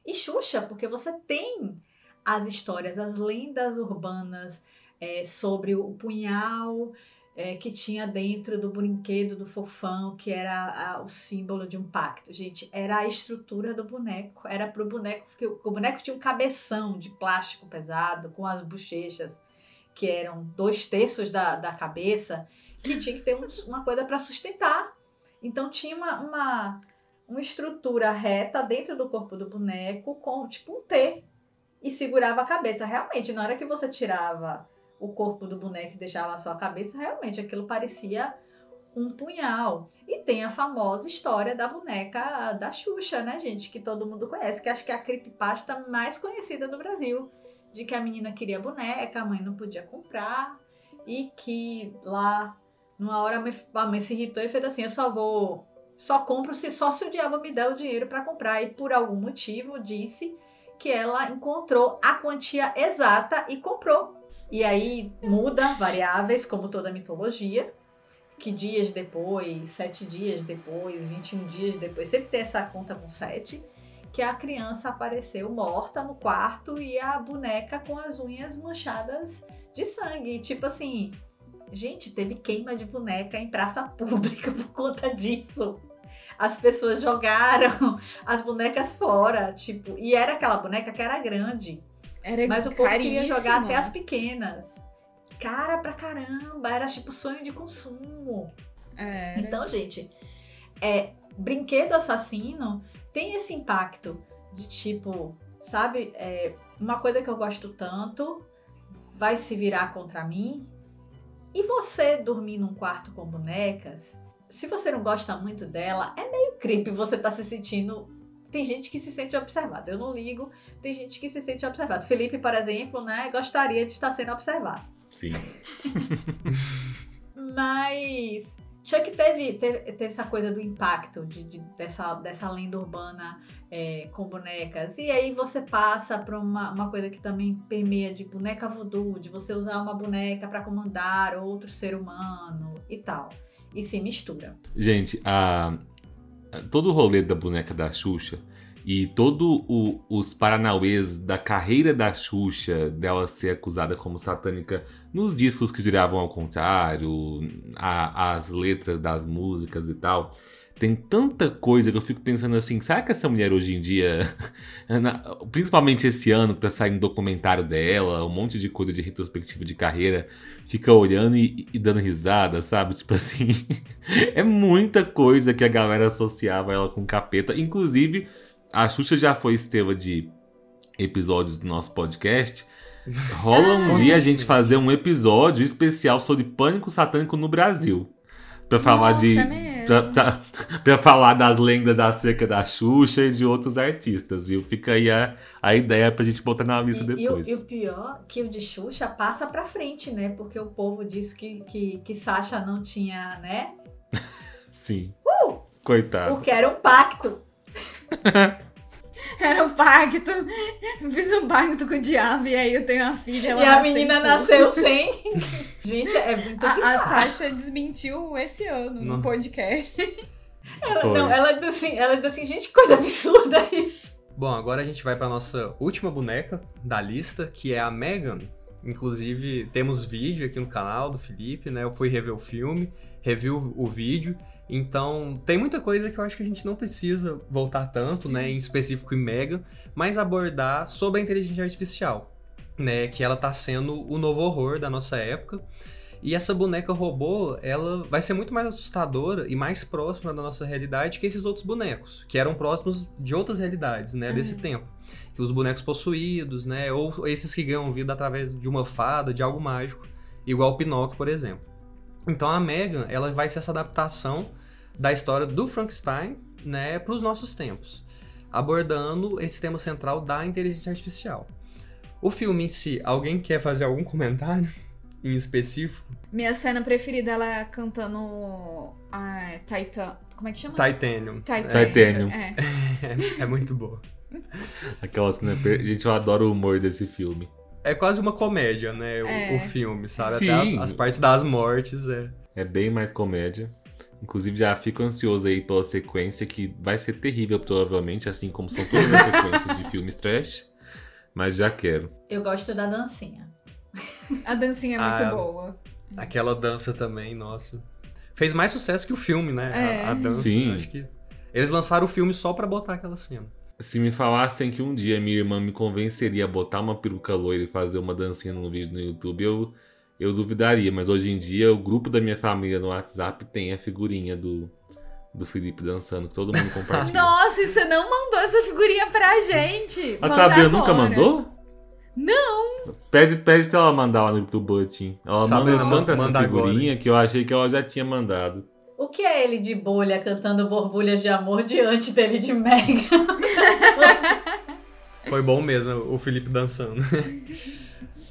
E Xuxa, porque você tem as histórias, as lendas urbanas é, sobre o punhal é, que tinha dentro do brinquedo do fofão, que era a, o símbolo de um pacto. Gente, era a estrutura do boneco. Era pro boneco, porque o, o boneco tinha um cabeção de plástico pesado, com as bochechas, que eram dois terços da, da cabeça, que tinha que ter um, uma coisa para sustentar. Então tinha uma, uma, uma estrutura reta dentro do corpo do boneco, com tipo um T, e segurava a cabeça. Realmente, na hora que você tirava o corpo do boneco e deixava a sua cabeça, realmente aquilo parecia um punhal. E tem a famosa história da boneca da Xuxa, né, gente? Que todo mundo conhece, que acho que é a creepypasta mais conhecida do Brasil. De que a menina queria boneca, a mãe não podia comprar. E que lá, numa hora, a mãe se irritou e fez assim: Eu só vou. Só compro se só se o diabo me der o dinheiro para comprar. E por algum motivo disse que ela encontrou a quantia exata e comprou. E aí muda variáveis, como toda mitologia, que dias depois, sete dias depois, 21 dias depois, sempre tem essa conta com sete, que a criança apareceu morta no quarto e a boneca com as unhas manchadas de sangue. Tipo assim, gente, teve queima de boneca em praça pública por conta disso as pessoas jogaram as bonecas fora, tipo, e era aquela boneca que era grande. Era mas o povo queria jogar até as pequenas. Cara pra caramba, era tipo sonho de consumo. Era. Então, gente, é, brinquedo assassino tem esse impacto de tipo, sabe, é, uma coisa que eu gosto tanto vai se virar contra mim. E você dormir num quarto com bonecas se você não gosta muito dela, é meio creepy você tá se sentindo. Tem gente que se sente observado. Eu não ligo. Tem gente que se sente observado. Felipe, por exemplo, né, gostaria de estar sendo observado. Sim. Mas Chuck teve, teve, teve, essa coisa do impacto de, de, dessa, dessa lenda urbana é, com bonecas. E aí você passa para uma, uma coisa que também permeia de boneca voodoo, de você usar uma boneca para comandar outro ser humano e tal e se mistura. Gente, a, todo o rolê da boneca da Xuxa e todos os paranauês da carreira da Xuxa, dela ser acusada como satânica nos discos que giravam ao contrário, a, as letras das músicas e tal. Tem tanta coisa que eu fico pensando assim, será que essa mulher hoje em dia, principalmente esse ano que tá saindo documentário dela, um monte de coisa de retrospectiva de carreira, fica olhando e, e dando risada, sabe? Tipo assim, é muita coisa que a galera associava ela com capeta. Inclusive, a Xuxa já foi estrela de episódios do nosso podcast. Rola um dia a gente fazer um episódio especial sobre pânico satânico no Brasil. Pra falar Nossa, de. É pra, pra, pra, falar das lendas da cerca da Xuxa e de outros artistas, viu? Fica aí a, a ideia pra gente botar na lista e, depois. E, e, o pior que o de Xuxa passa pra frente, né? Porque o povo disse que, que, que Sasha não tinha, né? Sim. Uh! Coitado. Porque era um pacto. Era um pacto. Fiz um pacto com o diabo e aí eu tenho uma filha. Ela e a menina nasceu sem. Gente, é muito A, a Sasha desmentiu esse ano Nossa. no podcast. Ela, Foi. não, ela disse assim, ela disse assim, gente, que coisa absurda isso. Bom, agora a gente vai pra nossa última boneca da lista, que é a Megan. Inclusive, temos vídeo aqui no canal do Felipe, né? Eu fui rever o filme, revi o, o vídeo. Então, tem muita coisa que eu acho que a gente não precisa voltar tanto, né? Em específico em Megan, mas abordar sobre a inteligência artificial, né? Que ela tá sendo o novo horror da nossa época. E essa boneca robô, ela vai ser muito mais assustadora e mais próxima da nossa realidade que esses outros bonecos, que eram próximos de outras realidades, né, desse tempo. Que os bonecos possuídos, né, ou esses que ganham vida através de uma fada, de algo mágico, igual o Pinóquio, por exemplo. Então a Megan, ela vai ser essa adaptação da história do Frankenstein, né, para os nossos tempos, abordando esse tema central da inteligência artificial. O filme em si, alguém quer fazer algum comentário em específico? Minha cena preferida ela é cantando a Titan. Como é que chama? Titanium. Titan- Titanium. É. É, é muito boa. Aquela cena. Gente, eu adoro o humor desse filme. É quase uma comédia, né? O, é. o filme, sabe? Sim. Até as, as, partes das mortes é. É bem mais comédia. Inclusive, já fico ansioso aí pela sequência, que vai ser terrível, provavelmente, assim como são todas as sequências de filmes trash. Mas já quero. Eu gosto da dancinha. A dancinha é muito ah, boa. Aquela dança também, nossa. Fez mais sucesso que o filme, né? É. A, a dança. Sim. Acho que. Eles lançaram o filme só pra botar aquela cena. Se me falassem que um dia minha irmã me convenceria a botar uma peruca loira e fazer uma dancinha num vídeo no YouTube, eu, eu duvidaria. Mas hoje em dia, o grupo da minha família no WhatsApp tem a figurinha do, do Felipe dançando, que todo mundo compartilha. Nossa, e você não mandou essa figurinha pra gente? A Sabrina nunca mandou? Não! Pede, pede pra ela mandar lá no grupo do Boletim. Ela manda tanto essa figurinha agora. que eu achei que ela já tinha mandado. O que é ele de bolha cantando borbulhas de amor diante dele de Mega? Foi bom mesmo o Felipe dançando.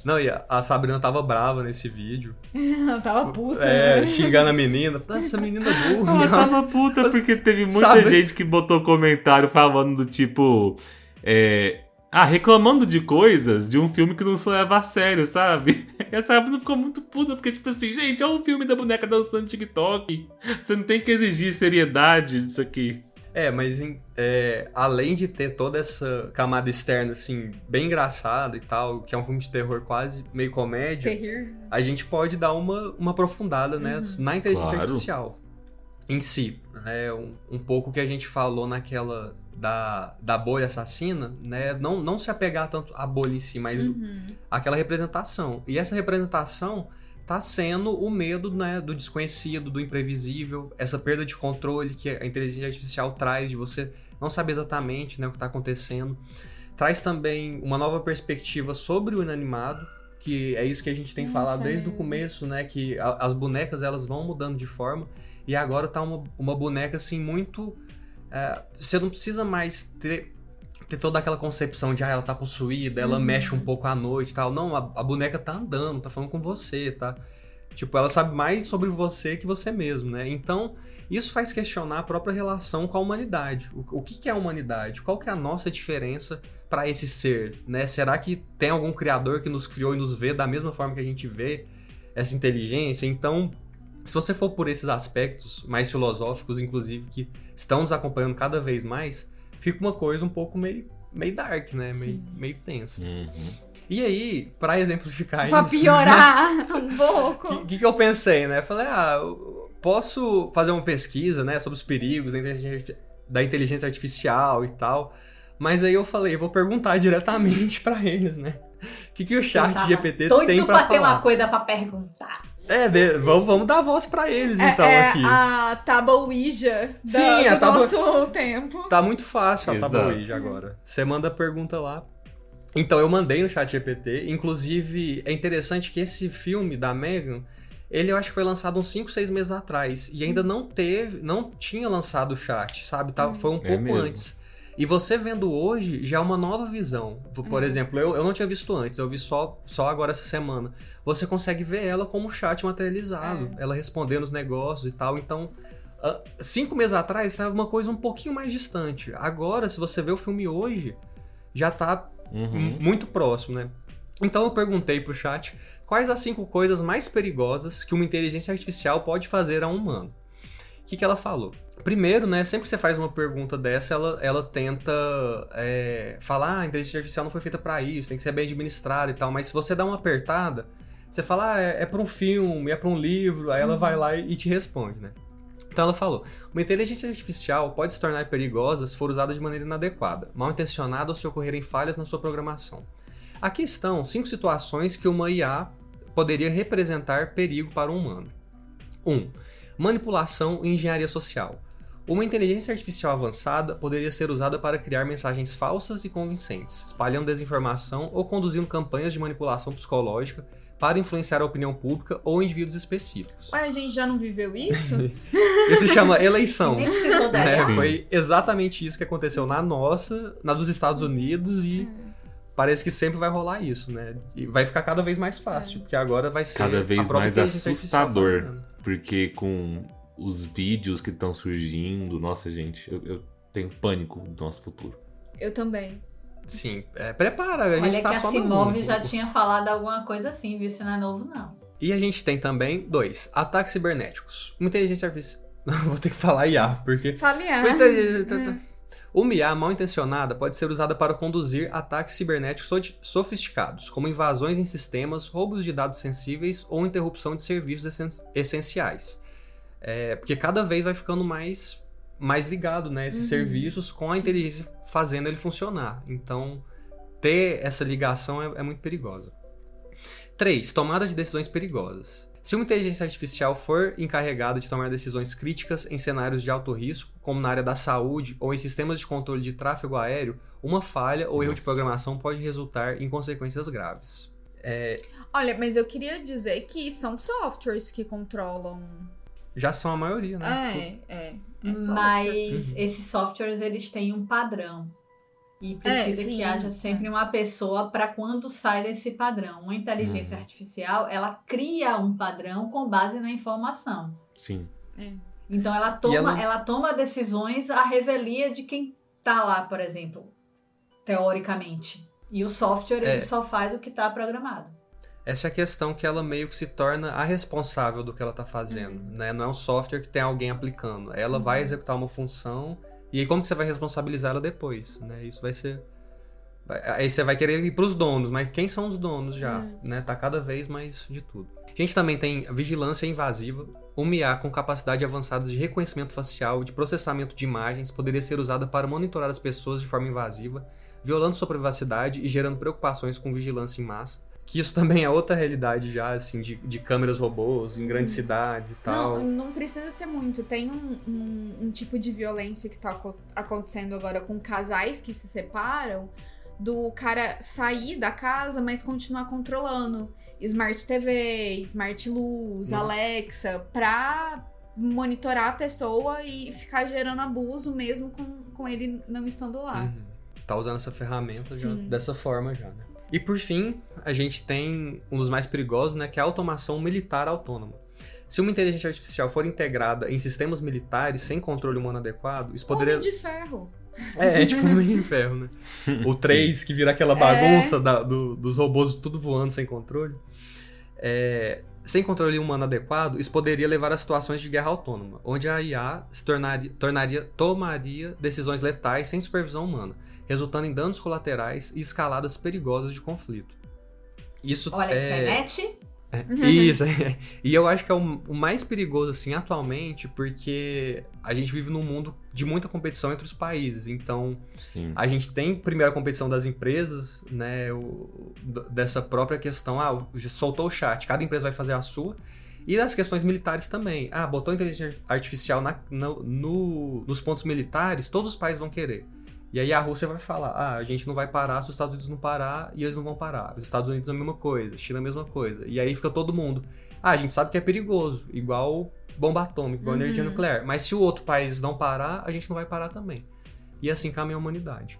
Não, e a Sabrina tava brava nesse vídeo. Ela tava puta. É, né? xingando a menina. Essa menina é burra. Ela tava puta Mas, porque teve muita sabe... gente que botou comentário falando do tipo. É, ah, reclamando de coisas de um filme que não se leva a sério, sabe? E a Sabrina ficou muito puta, porque, tipo assim, gente, é um filme da boneca dançando TikTok. Você não tem que exigir seriedade disso aqui. É, mas é, além de ter toda essa camada externa, assim, bem engraçada e tal, que é um filme de terror quase meio comédia, terror. a gente pode dar uma, uma aprofundada, né, uhum. na inteligência claro. artificial em si. Né, um, um pouco que a gente falou naquela da, da bolha assassina, né? Não, não se apegar tanto à bolha em si, mas uhum. aquela representação. E essa representação tá sendo o medo né, do desconhecido, do imprevisível, essa perda de controle que a inteligência artificial traz de você não saber exatamente né, o que está acontecendo. Traz também uma nova perspectiva sobre o inanimado, que é isso que a gente tem Nossa, falado desde é. o começo, né? Que a, as bonecas elas vão mudando de forma e agora tá uma, uma boneca assim muito é, você não precisa mais ter, ter toda aquela concepção de ah, ela tá possuída, ela uhum. mexe um pouco à noite e tal. Não, a, a, boneca tá andando, tá falando com você, tá? Tipo, ela sabe mais sobre você que você mesmo, né? Então, isso faz questionar a própria relação com a humanidade. O, o que, que é a humanidade? Qual que é a nossa diferença para esse ser, né? Será que tem algum criador que nos criou e nos vê da mesma forma que a gente vê essa inteligência? Então, se você for por esses aspectos mais filosóficos, inclusive, que estão nos acompanhando cada vez mais, fica uma coisa um pouco meio, meio dark, né? Meio, meio tenso. Uhum. E aí, para exemplificar pra isso. Pra piorar um pouco. O que, que, eu pensei, né? Falei, ah, posso fazer uma pesquisa, né, sobre os perigos da inteligência, da inteligência artificial e tal. Mas aí eu falei, vou perguntar diretamente para eles, né? O que, que o chat GPT tem para falar? ter uma coisa para perguntar. É, de, vamos, vamos dar voz pra eles, é, então, é aqui. a tábua Ouija da, Sim, do a tábua... nosso tempo. Tá muito fácil a tábua Ouija agora. Você manda a pergunta lá. Então, eu mandei no chat GPT. Inclusive, é interessante que esse filme da Megan, ele eu acho que foi lançado uns 5, 6 meses atrás. E ainda não teve, não tinha lançado o chat, sabe? Tá, foi um é pouco mesmo. antes. E você vendo hoje já é uma nova visão. Por uhum. exemplo, eu, eu não tinha visto antes, eu vi só, só agora essa semana. Você consegue ver ela como chat materializado, é. ela respondendo os negócios e tal. Então, cinco meses atrás estava uma coisa um pouquinho mais distante. Agora, se você vê o filme hoje, já tá uhum. muito próximo, né? Então eu perguntei pro chat quais as cinco coisas mais perigosas que uma inteligência artificial pode fazer a um humano. O que, que ela falou? Primeiro, né, sempre que você faz uma pergunta dessa, ela, ela tenta é, falar, ah, a inteligência artificial não foi feita para isso, tem que ser bem administrada e tal, mas se você dá uma apertada, você fala, ah, é, é para um filme, é para um livro, aí ela uhum. vai lá e te responde, né? Então ela falou: uma inteligência artificial pode se tornar perigosa se for usada de maneira inadequada, mal intencionada ou se ocorrerem falhas na sua programação. Aqui estão cinco situações que uma IA poderia representar perigo para o humano. 1. Um, manipulação e engenharia social. Uma inteligência artificial avançada poderia ser usada para criar mensagens falsas e convincentes, espalhando desinformação ou conduzindo campanhas de manipulação psicológica para influenciar a opinião pública ou indivíduos específicos. Ué, a gente já não viveu isso? isso se chama eleição. né? Foi exatamente isso que aconteceu na nossa, na dos Estados Unidos e é. parece que sempre vai rolar isso, né? E vai ficar cada vez mais fácil, é. porque agora vai ser cada vez mais assustador, porque com os vídeos que estão surgindo. Nossa, gente, eu, eu, tenho pânico do nosso futuro. Eu também. Sim, é, prepara, a gente Olha tá que só a Simov já tinha falado alguma coisa assim, viu? Isso não é novo, não. E a gente tem também, dois, ataques cibernéticos. Uma inteligência artificial... Vou ter que falar IA, porque... Familiar. Uma inteligência- Uma IA mal intencionada pode ser usada para conduzir ataques cibernéticos so- sofisticados, como invasões em sistemas, roubos de dados sensíveis ou interrupção de serviços essen- essenciais. É, porque cada vez vai ficando mais, mais ligado, né, esses Uhum. serviços com a inteligência fazendo ele funcionar. Então, ter essa ligação é, é muito perigosa. 3. Tomada de decisões perigosas. Se uma inteligência artificial for encarregada de tomar decisões críticas em cenários de alto risco, como na área da saúde ou em sistemas de controle de tráfego aéreo, uma falha ou erro de Nossa. programação pode resultar em consequências graves. É, Olha, mas eu queria dizer que são softwares que controlam. Já são a maioria, né? É, é. é. Mas Uhum. esses softwares, eles têm um padrão. E precisa sim, que haja sempre uma pessoa para quando sai desse padrão. Uma inteligência Uhum. artificial, ela cria um padrão com base na informação. Sim. Então ela toma, ela- ela... toma decisões à revelia de quem tá lá, por exemplo, teoricamente. E o software É. ele só faz o que está programado. Essa é a questão que ela meio que se torna a responsável do que ela está fazendo, né? Não é um software que tem alguém aplicando. Ela vai executar uma função e aí como que você vai responsabilizar ela depois, né? Isso vai ser aí você vai querer ir para os donos, mas quem são os donos já, né? Tá cada vez mais de tudo. A gente também tem vigilância invasiva. Uma IA com capacidade avançada de reconhecimento facial e de processamento de imagens poderia ser usada para monitorar as pessoas de forma invasiva, violando sua privacidade e gerando preocupações com vigilância em massa. Que isso também é outra realidade já, assim, de, de câmeras robôs em grandes cidades e tal. Não, não precisa ser muito. Tem um, um- um tipo de violência que tá aco- acontecendo agora com casais que se separam, do cara sair da casa, mas continuar controlando. Smart TV, Smart Luz, Nossa. Alexa, pra monitorar a pessoa e ficar gerando abuso mesmo com, com ele não estando lá. Uhum. Tá usando essa ferramenta já, dessa forma já, né? E por fim, a gente tem um dos mais perigosos, né? Que é a automação militar autônoma. Se uma inteligência artificial for integrada em sistemas militares sem controle humano adequado, isso poderia. Homem de ferro. É, é tipo um de ferro, né? O 3, que vira aquela É. bagunça da- do- dos robôs tudo voando sem controle. É, sem controle humano adequado, isso poderia levar a situações de guerra autônoma, onde a IA se tornaria, tornaria- tomaria decisões letais sem supervisão humana, resultando em danos colaterais e escaladas perigosas de conflito. Isso Olha, é, Skynet, isso, é. e eu acho que é o, o mais perigoso, assim, atualmente, porque a gente vive num mundo de muita competição entre os países. Então, Sim. a gente tem primeiro a competição das empresas, né? o- dessa própria questão, ah, soltou o chat, cada empresa vai fazer a sua. E das questões militares também. Ah, botou inteligência artificial na- no- no- nos pontos militares, todos os países vão querer. E aí a Rússia vai falar, ah, a gente não vai parar se os Estados Unidos não parar e eles não vão parar. Os Estados Unidos é a mesma coisa, China é a mesma coisa. E aí fica todo mundo. Ah, a gente sabe que é perigoso, igual bomba atômica, igual Uhum. energia nuclear. Mas se o outro país não parar, a gente não vai parar também. E assim caminha a humanidade.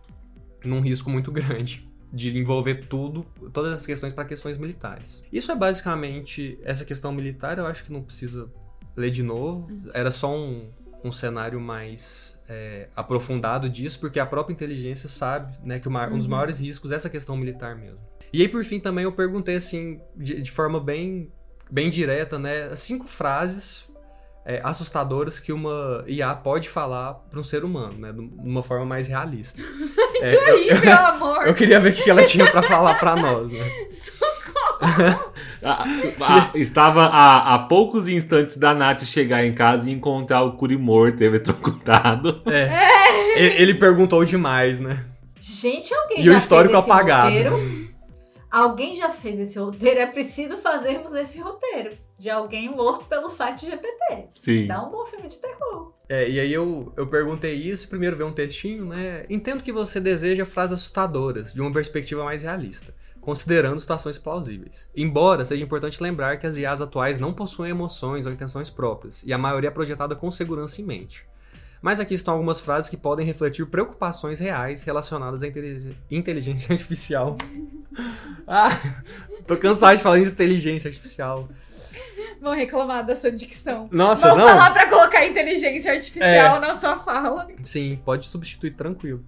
Num risco muito grande de envolver tudo, todas as questões para questões militares. Isso é basicamente essa questão militar, eu acho que não precisa ler de novo. Era só um, um cenário mais é, aprofundado disso, porque a própria inteligência sabe né, que o ma- um dos Uhum. maiores riscos é essa questão militar mesmo. E aí, por fim, também eu perguntei assim, de, de forma bem, bem direta, né? Cinco frases é, assustadoras que uma IA pode falar para um ser humano, né? De uma forma mais realista. É, eu, Ih, meu amor! eu queria ver o que ela tinha para falar para nós, né? Ah, ah, estava a, a poucos instantes da Nath chegar em casa e encontrar o Curi morto, eletrocutado. É. Ele, ele perguntou demais, né? gente, alguém E já o histórico fez esse apagado. roteiro? Alguém já fez esse roteiro? É preciso fazermos esse roteiro de alguém morto pelo site GPT. Sim. Dá um bom filme de terror. É, e aí eu, eu perguntei isso, primeiro ver um textinho, né? Entendo que você deseja frases assustadoras, de uma perspectiva mais realista, considerando situações plausíveis. Embora seja importante lembrar que as IAs atuais não possuem emoções ou intenções próprias, e a maioria é projetada com segurança em mente. Mas aqui estão algumas frases que podem refletir preocupações reais relacionadas à intelig- inteligência artificial. ah, tô cansado de falar de inteligência artificial. Vão reclamar da sua dicção. Nossa, Vão não. falar pra colocar inteligência artificial na sua fala. Sim, pode substituir tranquilo.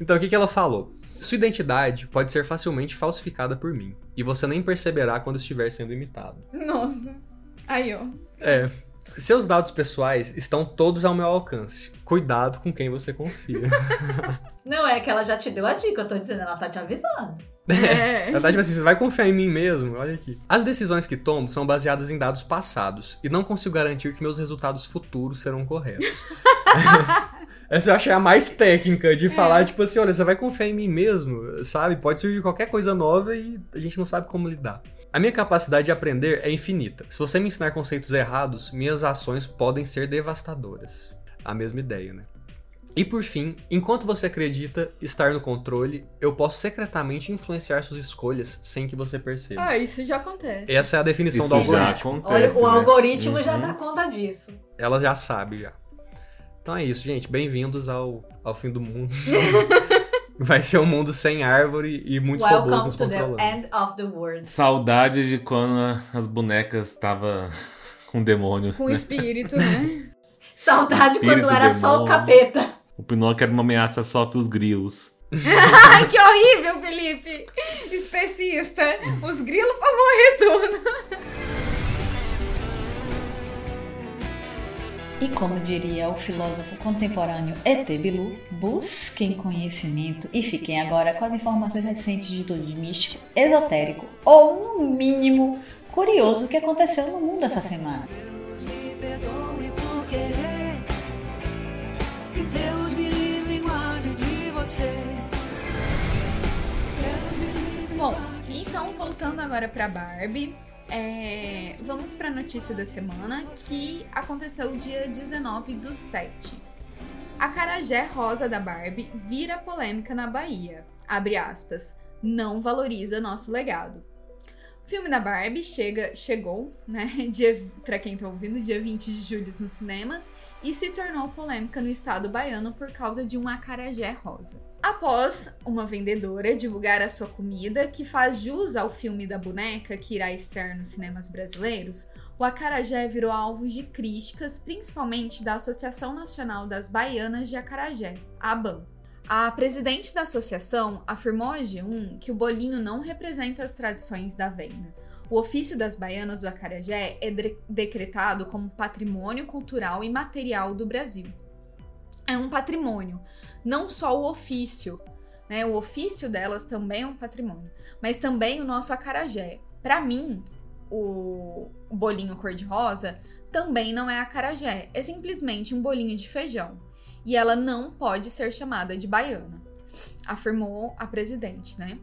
Então, o que, que ela falou? Sua identidade pode ser facilmente falsificada por mim. E você nem perceberá quando estiver sendo imitado. Nossa. Aí, ó. É. Seus dados pessoais estão todos ao meu alcance. Cuidado com quem você confia. Não, é que ela já te deu a dica, eu tô dizendo, ela tá te avisando. É. Ela tá tipo assim, você vai confiar em mim mesmo? Olha aqui. As decisões que tomo são baseadas em dados passados e não consigo garantir que meus resultados futuros serão corretos. Essa eu achei a mais técnica de falar, é. tipo assim, olha, você vai confiar em mim mesmo, sabe? Pode surgir qualquer coisa nova e a gente não sabe como lidar. A minha capacidade de aprender é infinita. Se você me ensinar conceitos errados, minhas ações podem ser devastadoras. A mesma ideia, né? E por fim, enquanto você acredita estar no controle, eu posso secretamente influenciar suas escolhas sem que você perceba. Ah, isso já acontece. Essa é a definição isso do algoritmo. Já acontece, Olha, o né? algoritmo uhum. já dá conta disso. Ela já sabe já. Então é isso, gente. Bem-vindos ao, ao fim do mundo. Vai ser um mundo sem árvore e muitos Welcome robôs nos to controlando. the end of the world. Saudade de quando as bonecas estavam com demônio. Com espírito, né? Saudade Espírito, quando era só o demônio. capeta. O Pinóquio era uma ameaça só pros grilos. Ai, que horrível, Felipe! Especista. Os grilos pra morrer tudo. E como diria o filósofo contemporâneo E.T. Bilu, busquem conhecimento e fiquem agora com as informações recentes de tudo de místico, esotérico ou, no mínimo, curioso que aconteceu no mundo essa semana. Bom, então voltando agora pra Barbie. é, vamos pra notícia da semana que aconteceu dia 19 do 7. A carajé rosa da Barbie vira polêmica na Bahia. Abre aspas. Não valoriza nosso legado. Filme da Barbie chega, chegou, né, dia, pra quem tá ouvindo, dia 20 de julho nos cinemas e se tornou polêmica no estado baiano por causa de um acarajé rosa. Após uma vendedora divulgar a sua comida, que faz jus ao filme da boneca que irá estrear nos cinemas brasileiros, o acarajé virou alvo de críticas, principalmente da Associação Nacional das Baianas de Acarajé, a ABAN. A presidente da associação afirmou a G1 que o bolinho não representa as tradições da venda. O ofício das baianas do acarajé é de- decretado como patrimônio cultural e material do Brasil. É um patrimônio, não só o ofício, né? O ofício delas também é um patrimônio, mas também o nosso acarajé. Para mim, o bolinho cor-de-rosa também não é acarajé, é simplesmente um bolinho de feijão. E ela não pode ser chamada de baiana, afirmou a presidente, né?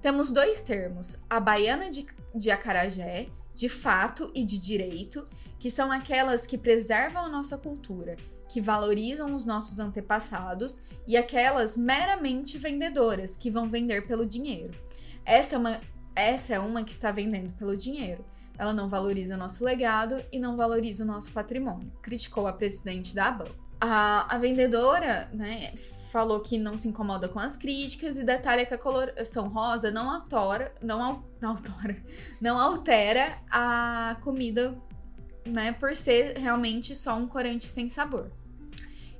Temos dois termos, a baiana de, de acarajé, de fato e de direito, que são aquelas que preservam a nossa cultura, que valorizam os nossos antepassados, e aquelas meramente vendedoras, que vão vender pelo dinheiro. Essa é uma, essa é uma que está vendendo pelo dinheiro. Ela não valoriza nosso legado e não valoriza o nosso patrimônio, criticou a presidente da ABAN. A, a vendedora, né, falou que não se incomoda com as críticas e detalha que a coloração rosa não autora, não, al- autora, não altera a comida, né, por ser realmente só um corante sem sabor.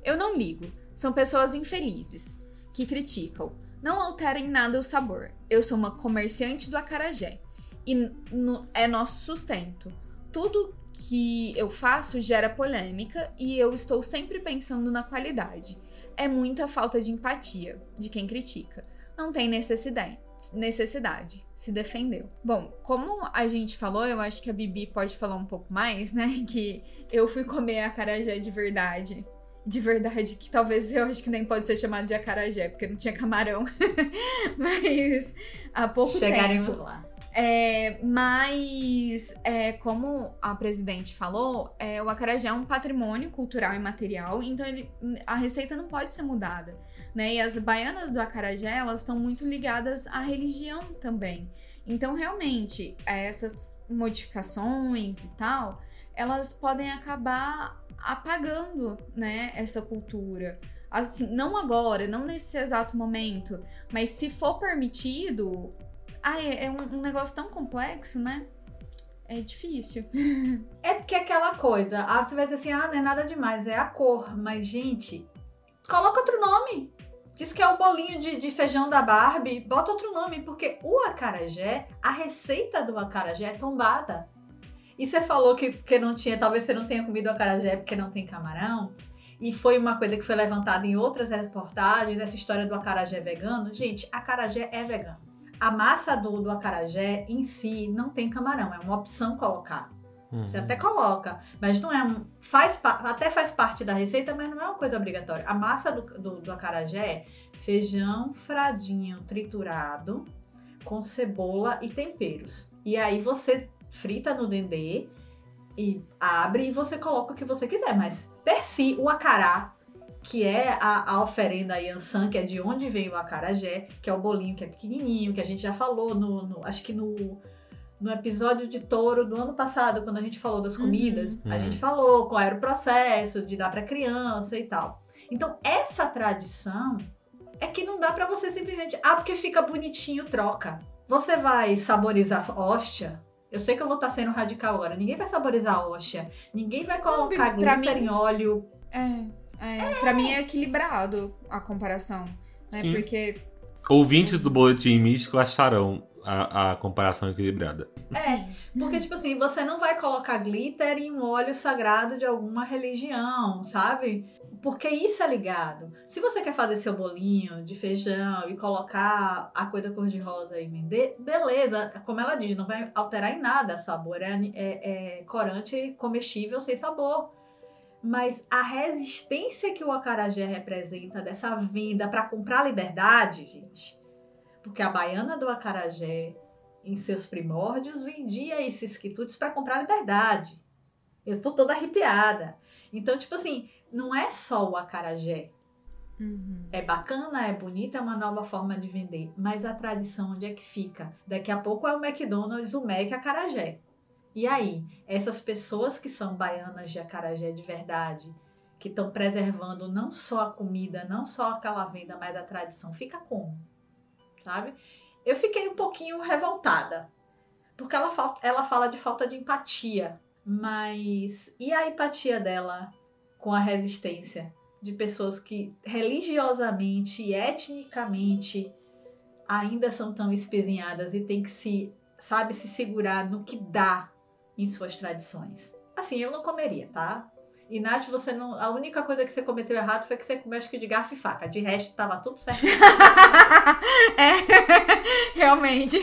Eu não ligo. São pessoas infelizes que criticam. Não alterem nada o sabor. Eu sou uma comerciante do acarajé e no- é nosso sustento. Tudo que eu faço gera polêmica e eu estou sempre pensando na qualidade. É muita falta de empatia de quem critica. Não tem necessidade. Necessidade, se defendeu. Bom, como a gente falou, eu acho que a Bibi pode falar um pouco mais, né? Que eu fui comer acarajé de verdade. De verdade, que talvez eu acho que nem pode ser chamado de acarajé, porque não tinha camarão. Mas há pouco Chegaremos tempo. lá. É, mas, é, como a presidente falou, é, o acarajé é um patrimônio cultural e material, então ele- a receita não pode ser mudada. Né? E as baianas do acarajé, elas estão muito ligadas à religião também. Então, realmente, essas modificações e tal, elas podem acabar apagando né, essa cultura. Assim, não agora, não nesse exato momento, mas se for permitido, ah, é, é um, um negócio tão complexo, né? É difícil. É porque é aquela coisa, ah, você vai dizer assim, ah, não é nada demais, é a cor. Mas, gente, coloca outro nome. Diz que é o bolinho de, de feijão da Barbie. Bota outro nome, porque o acarajé, a receita do acarajé é tombada. E você falou que, que não tinha, talvez você não tenha comido acarajé porque não tem camarão. E foi uma coisa que foi levantada em outras reportagens, essa história do acarajé vegano. Gente, acarajé é vegano. A massa do, do acarajé em si não tem camarão, é uma opção colocar. Você Uhum. até coloca, mas não é um. Faz, até faz parte da receita, mas não é uma coisa obrigatória. A massa do, do, do acarajé é feijão fradinho triturado com cebola e temperos. E aí você frita no dendê e abre e você coloca o que você quiser. Mas per si, o acará, que é a, a oferenda Yansan, que é de onde vem o acarajé, que é o bolinho que é pequenininho, que a gente já falou no, no- acho que no, no episódio de touro do ano passado, quando a gente falou das comidas, a Uhum. gente falou qual era o processo de dar para criança e tal. Então, essa tradição é que não dá para você simplesmente, ah, porque fica bonitinho, troca. Você vai saborizar hóstia? Eu sei que eu vou estar sendo radical agora. Ninguém vai saborizar a hóstia. Ninguém vai colocar pra glitter mim- em óleo. É, é, Pra mim é equilibrado a comparação. Né? Sim. Porque. Ouvintes do Boletim Místico acharão a, a comparação equilibrada. É. Porque, tipo assim, você não vai colocar glitter em um óleo sagrado de alguma religião, sabe? Porque isso é ligado. Se você quer fazer seu bolinho de feijão e colocar a coisa cor-de-rosa e vender, beleza. Como ela diz, não vai alterar em nada o sabor. É, é, é corante comestível sem sabor. Mas a resistência que o acarajé representa dessa venda para comprar liberdade, gente. Porque a baiana do acarajé em seus primórdios, vendia esses quitutes para comprar liberdade. Eu tô toda arrepiada. Então, tipo assim, não é só o acarajé. Uhum. É bacana, é bonita, é uma nova forma de vender. Mas a tradição, onde é que fica? Daqui a pouco é o McDonald's, o Mac acarajé. E aí, essas pessoas que são baianas de acarajé de verdade, que estão preservando não só a comida, não só aquela venda, mas a tradição, fica como? Sabe? Eu fiquei um pouquinho revoltada. Porque ela, fal- ela fala de falta de empatia. Mas e a empatia dela com a resistência de pessoas que religiosamente e etnicamente ainda são tão espezinhadas e tem que se, sabe, se segurar no que dá em suas tradições? Assim, eu não comeria, tá? E Nath, você não. A única coisa que você cometeu errado foi que você comeu acho que de garfo e faca. De resto, tava tudo certo. é, realmente.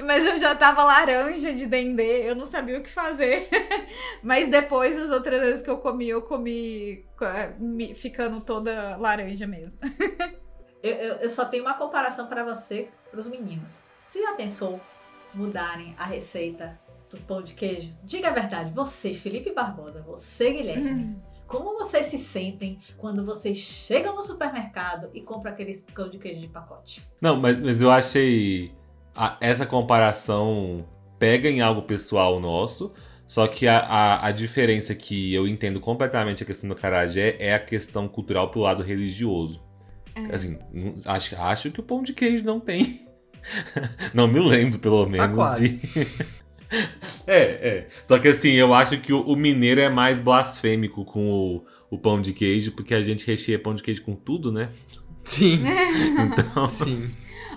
Mas eu já tava laranja de dendê, eu não sabia o que fazer. Mas depois, as outras vezes que eu comi, eu comi é, ficando toda laranja mesmo. Eu, eu, eu só tenho uma comparação para você, para os meninos. Você já pensou mudarem a receita do pão de queijo? Diga a verdade, você, Felipe Barbosa, você, Guilherme, como vocês se sentem quando vocês chegam no supermercado e compram aquele pão de queijo de pacote? Não, mas, mas eu achei a- essa comparação pega em algo pessoal nosso, só que a, a, a diferença que eu entendo completamente a questão do carajé é a questão cultural pro lado religioso. É. Assim, acho, acho que o pão de queijo não tem. não me lembro, pelo menos, quase. de. É, é. Só que assim, eu acho que o, o mineiro é mais blasfêmico com o, o pão de queijo, porque a gente recheia pão de queijo com tudo, né? Sim, Então. sim.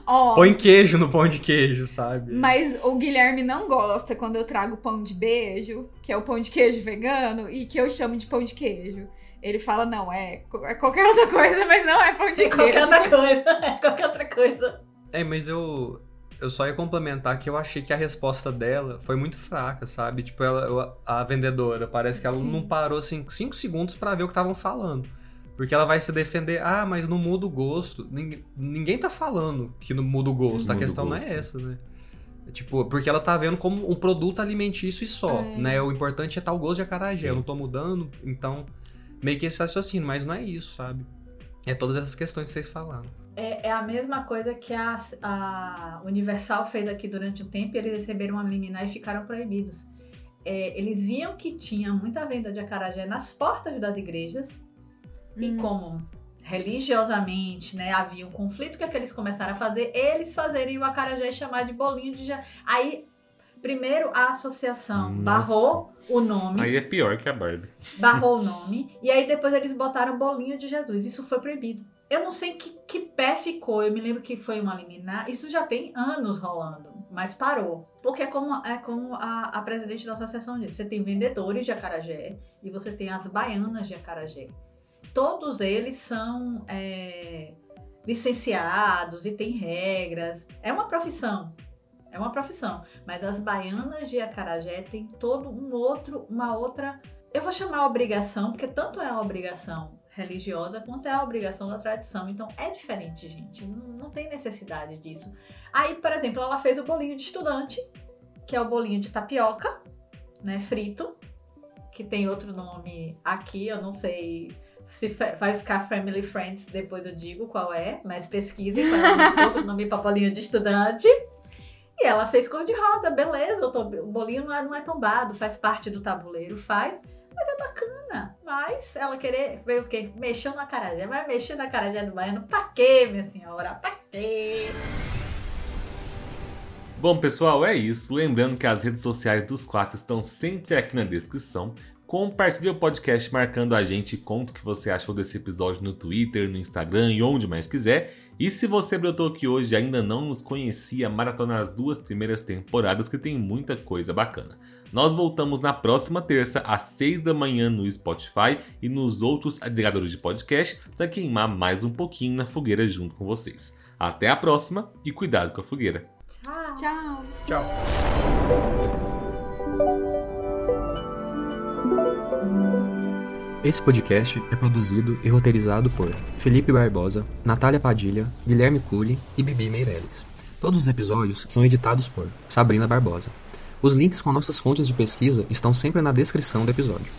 Ó, Põe queijo no pão de queijo, sabe? mas o Guilherme não gosta quando eu trago pão de beijo, que é o pão de queijo vegano, e que eu chamo de pão de queijo. Ele fala, não, é, é qualquer outra coisa, mas não é pão de qualquer queijo. outra coisa, qualquer outra coisa. É, mas eu. Eu só ia complementar que eu achei que a resposta dela foi muito fraca, sabe? Tipo, ela, a vendedora, parece que ela Sim. não parou assim 5 segundos pra ver o que estavam falando. Porque ela vai se defender, ah, mas não muda o gosto. Ninguém, ninguém tá falando que não muda o gosto. Muda a questão não gosto. é essa, né? Tipo, porque ela tá vendo como um produto alimentício e só, É. né? O importante é tal gosto de acarajé. Sim. Eu não tô mudando, então meio que esse raciocínio, mas não é isso, sabe? É todas essas questões que vocês falaram. É, é a mesma coisa que a, a Universal fez aqui durante um tempo e eles receberam uma liminar e ficaram proibidos. É, eles viam que tinha muita venda de acarajé nas portas das igrejas e Hum. como religiosamente, né, havia um conflito, o que é que eles começaram a fazer? Eles fazerem o acarajé chamar de bolinho de ja... Aí, primeiro a associação Nossa. barrou o nome, Aí é pior que a Barbie. barrou o nome, e aí depois eles botaram bolinho de Jesus. Isso foi proibido. Eu não sei que, que pé ficou. Eu me lembro que foi uma liminar. Isso já tem anos rolando, mas parou. Porque é como, é como a, a presidente da associação disse: você tem vendedores de acarajé e você tem as baianas de acarajé. Todos eles são é, licenciados e têm regras. É uma profissão. É uma profissão. Mas as baianas de acarajé tem todo um outro, uma outra. Eu vou chamar obrigação, porque tanto é a obrigação religiosa quanto é a obrigação da tradição. Então é diferente, gente. Não, não, tem necessidade disso. Aí, por exemplo, ela fez o bolinho de estudante, que é o bolinho de tapioca, né, frito, que tem outro nome aqui, eu não sei se vai ficar Family Friends, depois eu digo qual é, mas pesquise é outro nome para bolinho de estudante. E ela fez cor de rosa, beleza, o bolinho não é, não é tombado, faz parte do tabuleiro, faz mas é bacana. Mas ela querer ver o quê? Mexeu na carajé. Vai mexer na carajé do baiano pra quê, minha senhora? Pra quê? Bom, pessoal, é isso. Lembrando que as redes sociais dos quatro estão sempre aqui na descrição. Compartilhe o podcast marcando a gente conta o que você achou desse episódio no Twitter, no Instagram e onde mais quiser. E se você brotou aqui hoje e ainda não nos conhecia, maratona as duas primeiras temporadas que tem muita coisa bacana. Nós voltamos na próxima terça, às 6 da manhã no Spotify e nos outros agregadores de podcast para queimar mais um pouquinho na fogueira junto com vocês. Até a próxima e cuidado com a fogueira. Tchau. Tchau. Tchau. Esse podcast é produzido e roteirizado por Felipe Barbosa, Natália Padilha, Guilherme Cury e Bibi Meirelles. Todos os episódios são editados por Sabrina Barbosa. Os links com nossas fontes de pesquisa estão sempre na descrição do episódio.